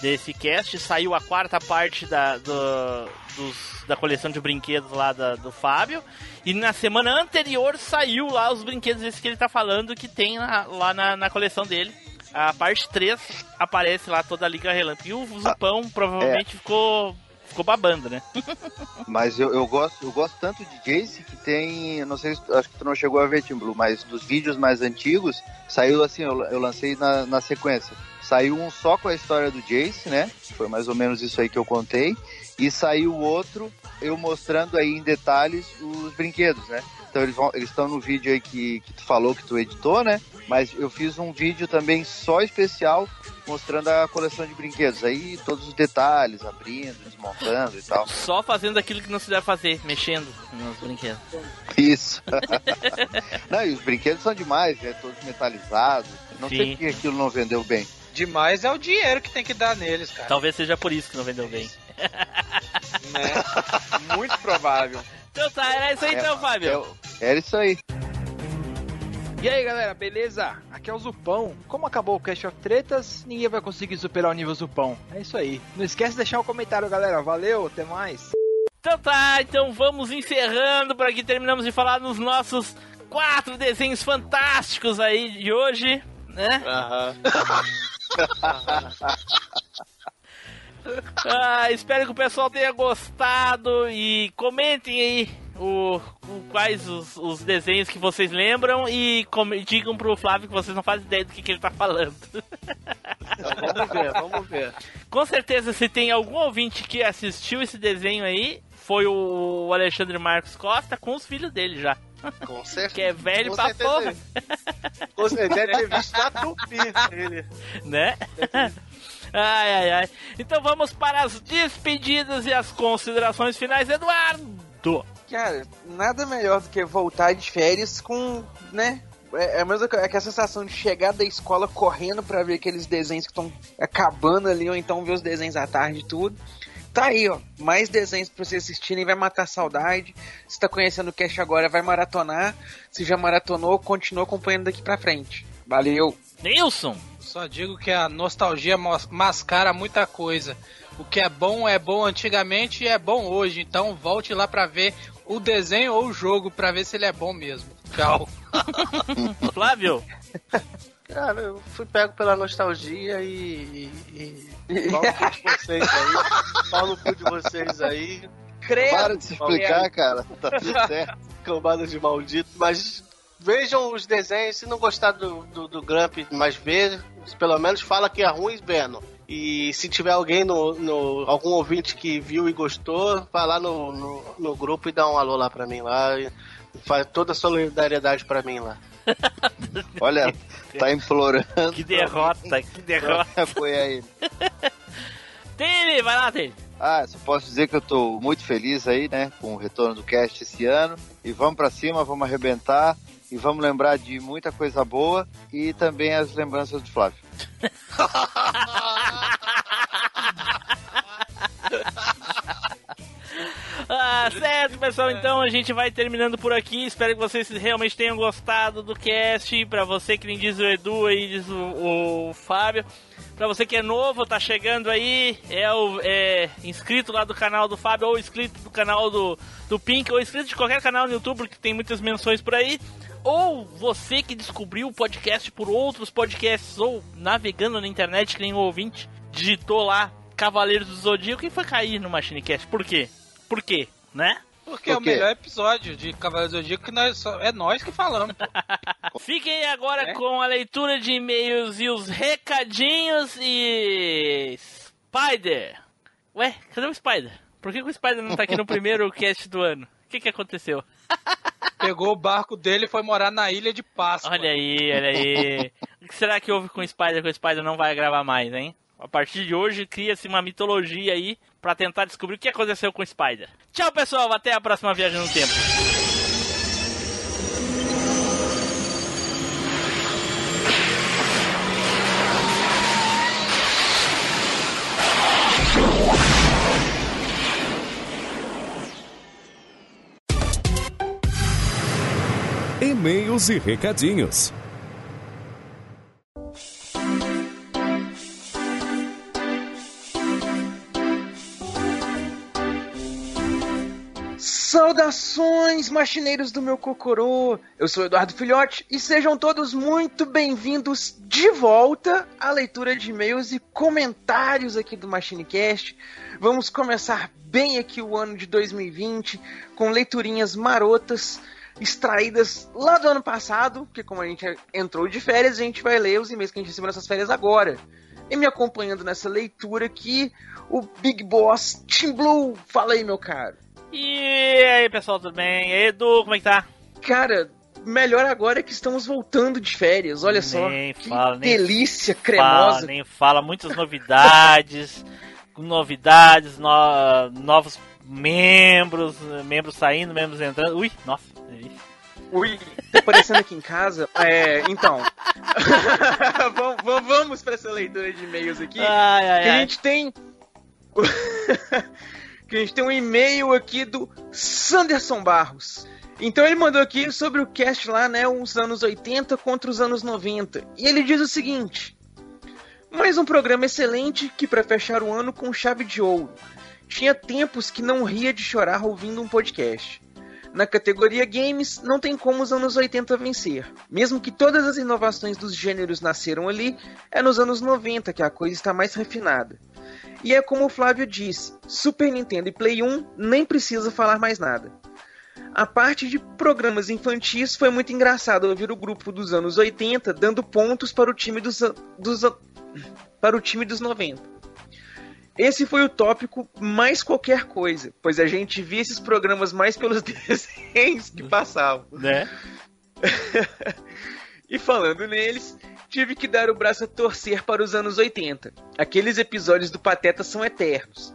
desse cast, saiu a quarta parte da, do- dos- da coleção de brinquedos lá da- do Fábio. E na semana anterior saiu lá os brinquedos esses que ele tá falando que tem lá, lá na, na coleção dele. A parte 3 aparece lá toda a Liga Relâmpago. E o Zupão provavelmente ficou, ficou babando, né? *laughs* Mas eu, eu gosto, eu gosto tanto de Jace que tem, não sei, se- acho que tu não chegou a ver, Tim Blue, mas dos vídeos mais antigos, saiu assim, eu, eu lancei na, na sequência. Saiu um só com a história do Jace, né? Foi mais ou menos isso aí que eu contei. E saiu outro, eu mostrando aí em detalhes os brinquedos, né? Então eles vão, eles estão no vídeo aí que, que tu falou que tu editou, né? Mas eu fiz um vídeo também só especial mostrando a coleção de brinquedos. Aí todos os detalhes, abrindo, desmontando e tal. Só fazendo aquilo que não se deve fazer, mexendo nos brinquedos. Isso. *laughs* não, e os brinquedos são demais, né? Todos metalizados. Não sei Sim. porque aquilo não vendeu bem. Demais é o dinheiro que tem que dar neles, cara. Talvez seja por isso que não vendeu bem. Muito provável. Então tá, era isso aí então, Fábio. Era isso aí. E aí galera, beleza? Aqui é o Zupão. Como acabou o Cast of Tretas, ninguém vai conseguir superar o nível Zupão. É isso aí. Não esquece de deixar um comentário, galera. Valeu, até mais. Então tá, então vamos encerrando por aqui. Terminamos de falar nos nossos quatro desenhos fantásticos aí de hoje, né? *laughs* Ah, espero que o pessoal tenha gostado e comentem aí o, o- quais os, os desenhos que vocês lembram e come- digam pro Flávio que vocês não fazem ideia do que, que ele tá falando. Vamos ver, vamos ver. Com certeza, se tem algum ouvinte que assistiu esse desenho aí, foi o Alexandre Marcos Costa com os filhos dele já. Com *laughs* certeza. Que é velho Com pra certeza porra. Você deve ter visto na tupi ele. né? Ai, ai, ai. Então vamos para as despedidas e as considerações finais, Eduardo. Cara, nada melhor do que voltar de férias com, né? É é é que a sensação de chegar da escola correndo pra ver aqueles desenhos que estão acabando ali, ou então ver os desenhos à tarde e tudo. Tá aí, ó. Mais desenhos pra vocês assistirem, vai matar a saudade. Se tá conhecendo o cast agora, vai maratonar. Se já maratonou, continua acompanhando daqui pra frente. Valeu! Nilson! Só digo que a nostalgia mascara muita coisa. O que é bom é bom antigamente e é bom hoje. Então volte lá pra ver o desenho ou o jogo pra ver se ele é bom mesmo. Tchau. *laughs* Flávio. Cara, eu fui pego pela nostalgia e. e, e pau no cu de vocês aí. Pau no cu de vocês aí. Para de se explicar, cara. Tá tudo certo. Cambada de maldito. Mas vejam os desenhos. Se não gostar do, do, do Grump mais vezes, pelo menos fala que é ruim, Beno. E se tiver alguém no, no. algum ouvinte que viu e gostou, vai lá no, no, no grupo e dá um alô lá pra mim lá. Faz toda a solidariedade pra mim lá. *laughs* Olha, tá implorando. Que derrota, que derrota. *laughs* Foi aí. Tele, vai lá, Tele. Ah, só posso dizer que eu tô muito feliz aí, né, com o retorno do cast esse ano. E vamos pra cima, vamos arrebentar. E vamos lembrar de muita coisa boa e também as lembranças do Flávio. *laughs* Ah, certo, pessoal. Então a gente vai terminando por aqui. Espero que vocês realmente tenham gostado do cast. Pra você que nem diz o Edu aí, diz o, o Fábio. Pra você que é novo, tá chegando aí, é, o, é inscrito lá do canal do Fábio, ou inscrito do canal do, do Pink, ou inscrito de qualquer canal no YouTube, porque tem muitas menções por aí. Ou você que descobriu o podcast por outros podcasts, ou navegando na internet, que nem o ouvinte, digitou lá Cavaleiros do Zodíaco e foi cair no MachineCast. Por quê? Por quê? Né? Porque é o melhor episódio de Cavaleiros do Zodíaco que nós, só- é nós que falamos. *laughs* Fiquem agora É? com a leitura de e-mails e os recadinhos e. Spider! Ué, cadê o Spider? Por que, que o Spider não tá aqui no primeiro *laughs* cast do ano? O que, que aconteceu? *laughs* Pegou o barco dele e foi morar na ilha de Páscoa. Olha aí, olha aí. O que será que houve com o Spider que o Spider não vai gravar mais, hein? A partir de hoje cria-se uma mitologia aí pra tentar descobrir o que aconteceu com o Spider. Tchau, pessoal. Até a próxima viagem no tempo. E-mails e recadinhos. Saudações, machineiros do meu cocorô! Eu sou Eduardo Filhote e sejam todos muito bem-vindos de volta à leitura de e-mails e comentários aqui do MachineCast. Vamos começar bem aqui o ano de 2020 com leiturinhas marotas extraídas lá do ano passado, porque como a gente entrou de férias, a gente vai ler os e-mails que a gente recebeu nessas férias agora. E me acompanhando nessa leitura aqui, o Big Boss Tim Blue. Fala aí, meu caro. E aí, pessoal, tudo bem? E aí, Edu, como é que tá? Cara, melhor agora é que estamos voltando de férias. Olha só. Nem que fala, nem delícia Fala, cremosa. nem fala, muitas novidades, *laughs* novidades, no- novos membros, membros saindo, membros entrando. Ui, nossa, delícia. Ui, tá aparecendo aqui em casa. É, então. *laughs* vamos, pra essa leitura de e-mails aqui. Ai, ai, que a ai. gente tem. *laughs* que a gente tem um e-mail aqui do Sanderson Barros. Então ele mandou aqui sobre o cast lá, né? Os anos 80 contra os anos 90. E ele diz o seguinte: Mais um programa excelente que para fechar o ano com chave de ouro. Tinha tempos que não ria de chorar ouvindo um podcast. Na categoria games, não tem como os anos 80 vencer. Mesmo que todas as inovações dos gêneros nasceram ali, é nos anos 90 que a coisa está mais refinada. E é como o Flávio disse, Super Nintendo e Play 1 nem precisa falar mais nada. A parte de programas infantis foi muito engraçado ouvir o grupo dos anos 80 dando pontos para o time dos, dos para o time dos 90. Esse foi o tópico mais qualquer coisa, pois a gente via esses programas mais pelos *laughs* desenhos que passavam. Né? *laughs* E falando neles, tive que dar o braço a torcer para os anos 80. Aqueles episódios do Pateta são eternos.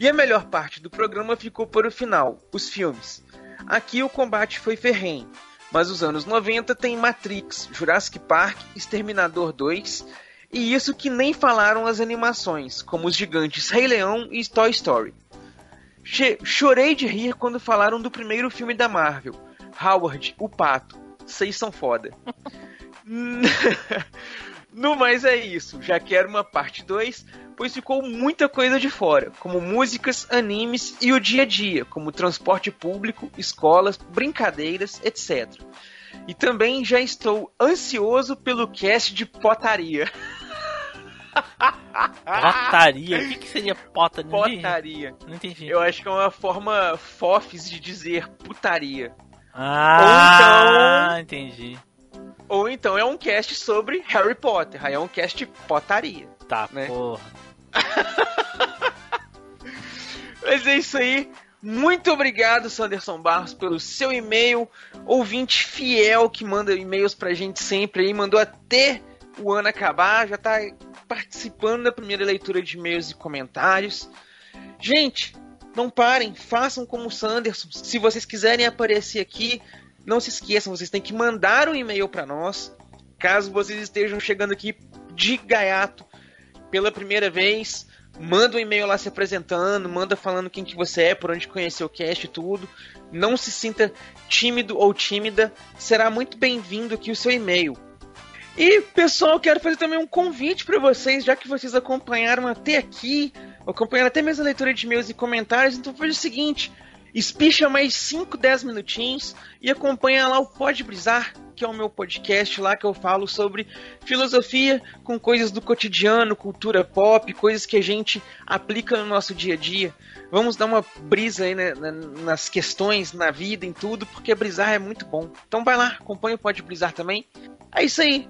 E a melhor parte do programa ficou para o final, os filmes. Aqui o combate foi ferrenho, mas os anos 90 tem Matrix, Jurassic Park, Exterminador 2 e isso que nem falaram as animações, como os gigantes Rei Leão e Toy Story. Che- chorei de rir quando falaram do primeiro filme da Marvel, Howard, o Pato. Vocês são foda. *laughs* no mais é isso, já quero uma parte 2, pois ficou muita coisa de fora, como músicas, animes e o dia a dia, como transporte público, escolas, brincadeiras, etc. E também já estou ansioso pelo cast de potaria. *laughs* *laughs* Potaria? O que, que seria pota? Potaria. Não entendi. Eu acho que é uma forma fofes de dizer putaria. Ah, entendi. Ou então é um cast sobre Harry Potter. Aí é um cast potaria. Tá, né? porra. *laughs* Mas é isso aí. Muito obrigado, Sanderson Barros, pelo seu e-mail. Ouvinte fiel que manda e-mails pra gente sempre aí. Mandou até o ano acabar. Já tá participando da primeira leitura de e-mails e comentários. Gente, não parem. Façam como o Sanderson. Se vocês quiserem aparecer aqui, não se esqueçam. Vocês têm que mandar um e-mail pra nós. Caso vocês estejam chegando aqui de gaiato pela primeira vez, manda um e-mail lá se apresentando, manda falando quem que você é, por onde conheceu o cast e tudo. Não se sinta tímido ou tímida, será muito bem-vindo aqui o seu e-mail. E, pessoal, quero fazer também um convite para vocês, já que vocês acompanharam até aqui, acompanharam até mesmo a leitura de e-mails e comentários, então faz o seguinte, espicha mais 5, 10 minutinhos e acompanha lá o Pode Brisar, que é o meu podcast lá que eu falo sobre filosofia com coisas do cotidiano, cultura pop, coisas que a gente aplica no nosso dia a dia. Vamos dar uma brisa aí né, na- nas questões, na vida, em tudo, porque brisar é muito bom. Então vai lá, acompanha o Pode Brisar também. É isso aí.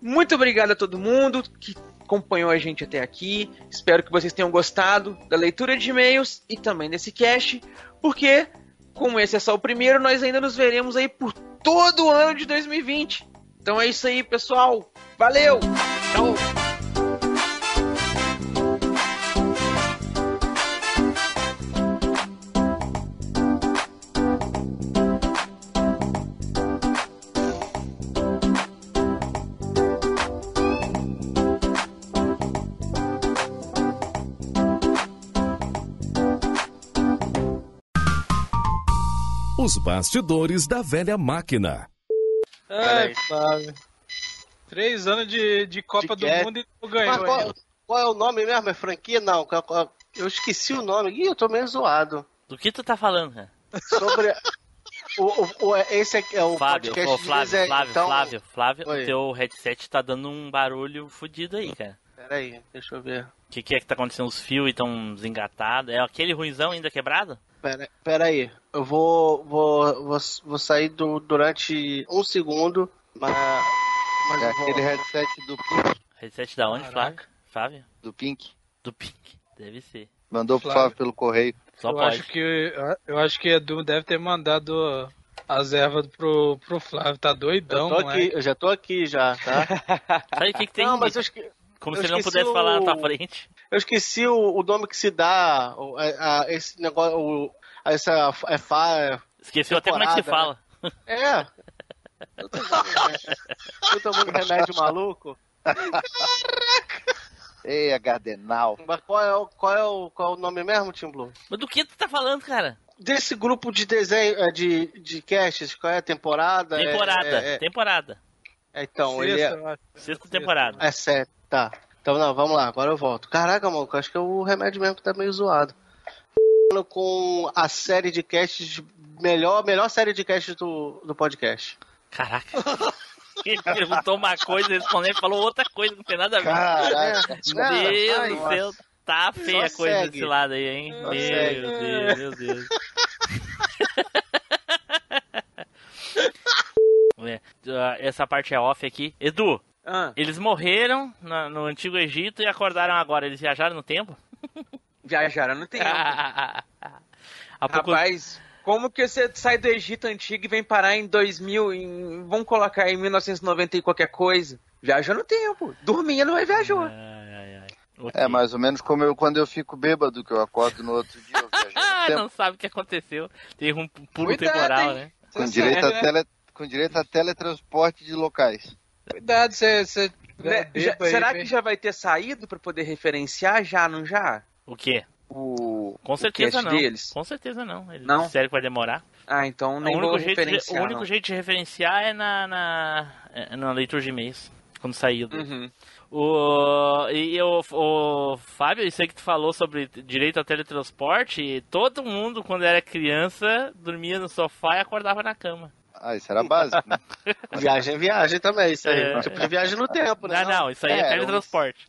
Muito obrigado a todo mundo que acompanhou a gente até aqui. Espero que vocês tenham gostado da leitura de e-mails e também desse cast, porque, como esse é só o primeiro, nós ainda nos veremos aí por todo o ano de 2020. Então é isso aí, pessoal. Valeu! Tchau! Bastidores da velha máquina. Ai, Flávio. Três anos de, de Copa do cast. Mundo e não Mas ganhou. qual, ainda. qual é o nome mesmo? É franquia? Não, qual- qual- eu esqueci o nome. Ih, eu tô meio zoado. Do que tu tá falando, cara? Sobre. o, o- o- esse aqui é o Flávio, podcast ô, de Flávio, desenho, Flávio, então- Flávio, Flávio, Oi. o teu headset tá dando um barulho fudido aí, cara. Peraí, deixa eu ver. O que, que é que tá acontecendo? Os fios estão desengatados? É aquele ruizão ainda quebrado? Pera, pera aí, eu vou, vou, vou, vou sair do, durante um segundo, mas. mas É eu aquele headset do Pink. Headset da onde, Flávio? Flávio? Do Pink. Do Pink. Deve ser. Mandou pro Flávio. Flávio pelo correio. Só eu pode. acho que eu acho que Edu deve ter mandado as ervas pro, pro Flávio. Tá Eu, doidão, moleque. aqui, eu já tô aqui já, tá? *laughs* Sabe o que, que tem? Não, mas eu esque- Como eu se ele não pudesse falar na tua o- frente. Eu esqueci o, o nome que se dá o- a, a esse negócio, o, a essa é fa, Esqueceu até como é que se temporada, fala. É. Eu tô tomando remédio maluco. Ei, a Gardenal. Mas qual é, o, qual, é o, qual é o nome mesmo, Tim Blue? Mas do que tu tá falando, cara? Desse grupo de desenho, é, de, de casts, qual é a temporada? É- Temporada, É, é- temporada. é, então, ele Sexta, é. eu acho. Sexta temporada. É certo, tá. Então não, vamos lá, agora eu volto. Caraca, eu acho que é o remédio mesmo que tá meio zoado. Com a série de casts, melhor, melhor série de casts do, do podcast. Caraca. *laughs* Ele perguntou uma coisa, respondeu e falou outra coisa, não tem nada a ver. Caraca. Meu Deus do céu, tá feia a coisa segue. desse lado aí, hein? Só meu segue. Deus, meu Deus. *laughs* É, ah, Essa parte é off aqui. Edu, Ah, eles morreram na- no Antigo Egito e acordaram agora. Eles viajaram no tempo? *laughs* viajaram no tempo. *laughs* Há pouco... Rapaz, como que você sai do Egito Antigo e vem parar em 2000, em, vamos colocar em 1990 e qualquer coisa? Viajou no tempo. Dormindo, mas viajou. Ai, ai, ai. É mais ou menos como eu quando eu fico bêbado, que eu acordo no outro dia, eu *laughs* Ah, não sabe o que aconteceu. Teve um pulo Cuidado, temporal, hein? né? com, Você direito sabe, a né? tele, com direito a teletransporte de locais. Cuidado, você. você Né, já- será que já vai ter saído pra poder referenciar já, não já? O quê? O, Com o certeza cast não. deles? Com certeza não. Ele Não? Sério que vai demorar. Ah, então o nem vou único, jeito de, referenciar. o único não. jeito de referenciar é na, na, é na leitura de e-mails. Quando saiu. do- Uhum. O, e o, o Fábio, isso aí que tu falou sobre direito a teletransporte, todo mundo, quando era criança, dormia no sofá e acordava na cama. Ah, isso era básico, né? *laughs* Viagem é viagem também, isso aí. É. Tipo de viagem no tempo, né? Não, não, isso aí é, É, teletransporte.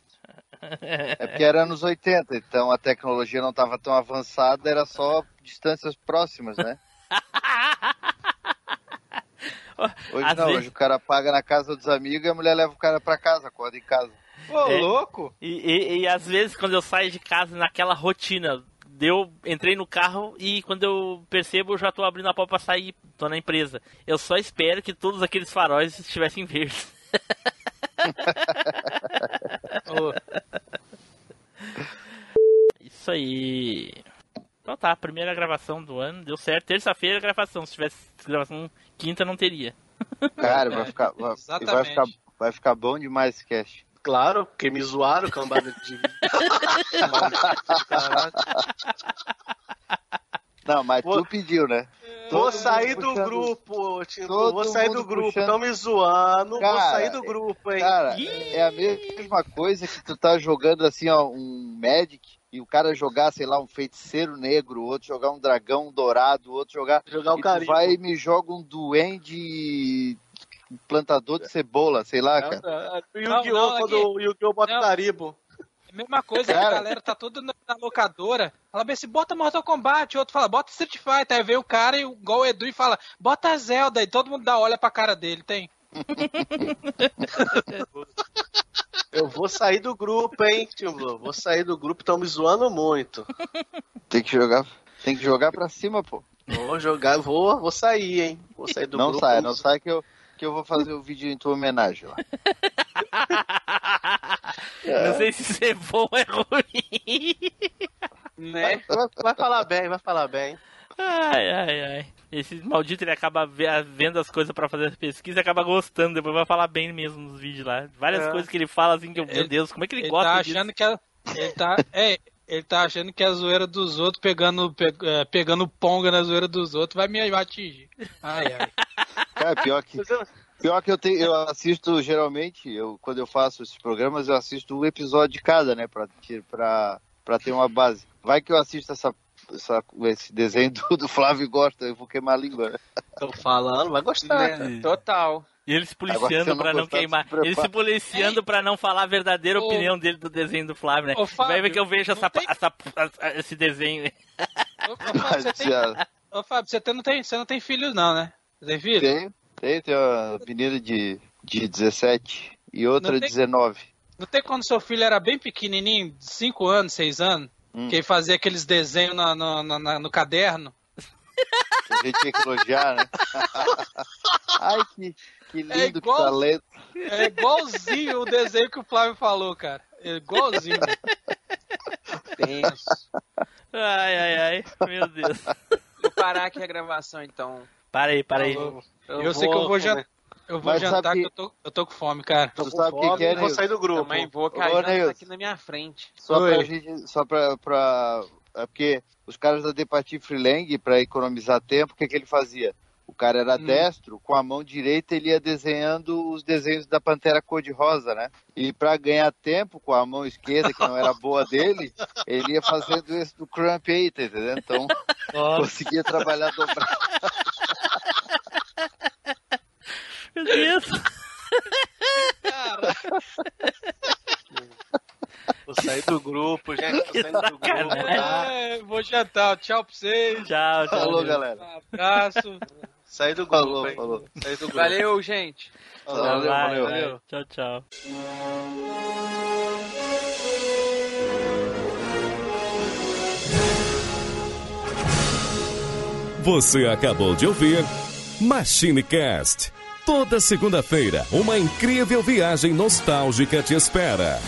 *laughs* É porque era anos 80, então a tecnologia não estava tão avançada, era só distâncias próximas, né? *laughs* Hoje Às não, vezes- hoje o cara paga na casa dos amigos e a mulher leva o cara pra casa, acorda em casa. Ô, É. louco? E, e- e às vezes quando eu saio de casa naquela rotina, eu entrei no carro e quando eu percebo eu já tô abrindo a porta pra sair, tô na empresa. Eu só espero que todos aqueles faróis estivessem verdes. *laughs* Ô, Isso aí. Então tá, primeira gravação do ano, deu certo. Terça-feira a gravação, se tivesse gravação quinta não teria. *laughs* Cara, vai ficar, vai, vai ficar, vai ficar bom demais esse cast. Claro, porque me zoaram, cambada de. *laughs* Não, mas Vou- tu pediu, né? Vou Todo sair mundo do puxando- grupo, todo Vou sair do grupo. puxando- Estão me zoando. vou Cara, sair do grupo, hein? Cara, é a mesma coisa que tu tá jogando assim, ó, um Magic e o cara jogar, sei lá, um feiticeiro negro, o outro jogar um dragão dourado, o outro jogar. Jogar o e tu carimbo. vai e me joga um duende plantador de cebola, sei lá, cara. O Não, Yu-Gi-Oh! não, quando aqui- o Yu-Gi-Oh! bota o carimbo. É a mesma coisa que a Cara. galera tá toda na, na locadora. Fala bem assim, bota Mortal Kombat. O outro fala, bota Street Fighter. Aí vem o cara, e, igual o Edu, e fala, bota Zelda. E todo mundo dá olha pra cara dele, tem? *laughs* Eu vou sair do grupo, hein, Tio Blue? Vou sair do grupo, estão me zoando muito. Tem que jogar, tem que jogar pra cima, pô. Vou jogar, vou, vou sair, hein? Vou sair do não grupo. sai, não sai que eu, que eu vou fazer o vídeo em tua homenagem lá. *laughs* Não sei se isso é bom ou é ruim. Né? Vai, vai falar bem, vai falar bem. Ai, ai, ai. Esse maldito ele acaba ve- vendo as coisas pra fazer as pesquisas e acaba gostando. Depois vai falar bem mesmo nos vídeos lá. Várias É. coisas que ele fala assim que eu, meu Ele- Deus, como é que ele, Ele gosta tá disso? achando que é, ele tá, *laughs* é, ele tá achando que a zoeira dos outros pegando, pe- é, pegando ponga na zoeira dos outros vai me atingir. Ai, ai. *laughs* Cara, pior que, pior que eu, tenho, eu assisto geralmente, eu, quando eu faço esses programas, eu assisto um episódio de cada, né? Pra, pra, pra ter uma base. Vai que eu assisto essa, essa- esse desenho do, do Flávio gosta, eu vou queimar a língua. né? Tô falando, vai gostar. Né? Total. E ele se policiando não pra não queimar. Ele se policiando pra não falar a verdadeira Ô. opinião dele do desenho do Flávio, né? Ô, Fábio, Vai ver que eu vejo essa, tem- essa- essa- esse desenho. Ô, ô, Fábio, você tem, ô, Fábio, você não tem, você não tem filhos não, né? Você tem filho? Tem, tem, tem uma menina de, de 17 e outra Não tem- 19. Não tem quando seu filho era bem pequenininho, 5 anos, 6 anos, Hum. que fazia aqueles desenhos na- no, no- na- no caderno? A gente tinha que elogiar, né? *laughs* Ai, que, que lindo, É igual- que talento. É igualzinho o desenho que o Flávio falou, cara. É igualzinho. Tenso. Ai, ai, ai. Meu Deus. Vou parar aqui a gravação então. Para aí, para aí. Eu, sei que eu vou jantar. Eu vou Mas jantar sabe que eu tô, eu tô com fome, cara. Tu sabe o que, que é, vou sair do grupo. Também vou, que a Ô, tá aqui na minha frente. Só Oi. pra gente, só pra, pra é porque os caras da Depati Freelang, pra economizar tempo, o que, que ele fazia? O cara era Hum. destro, com a mão direita ele ia desenhando os desenhos da Pantera Cor-de-Rosa, né? E pra ganhar tempo com a mão esquerda, que não era boa dele, ele ia fazendo esse do Crump aí, tá entendendo? Então, conseguia trabalhar dobrado. Meu Deus. Vou sair do grupo, gente. Tô saindo do grupo, tá? É, vou jantar. Tchau pra vocês. Tchau, tchau. Falou, Deus. galera. Abraço. Saí do grupo, Falou, falou. Saí do grupo. Valeu, gente. Valeu, Vai, valeu. vai. Tchau, tchau. Você acabou de ouvir MachineCast. Toda segunda-feira, uma incrível viagem nostálgica te espera.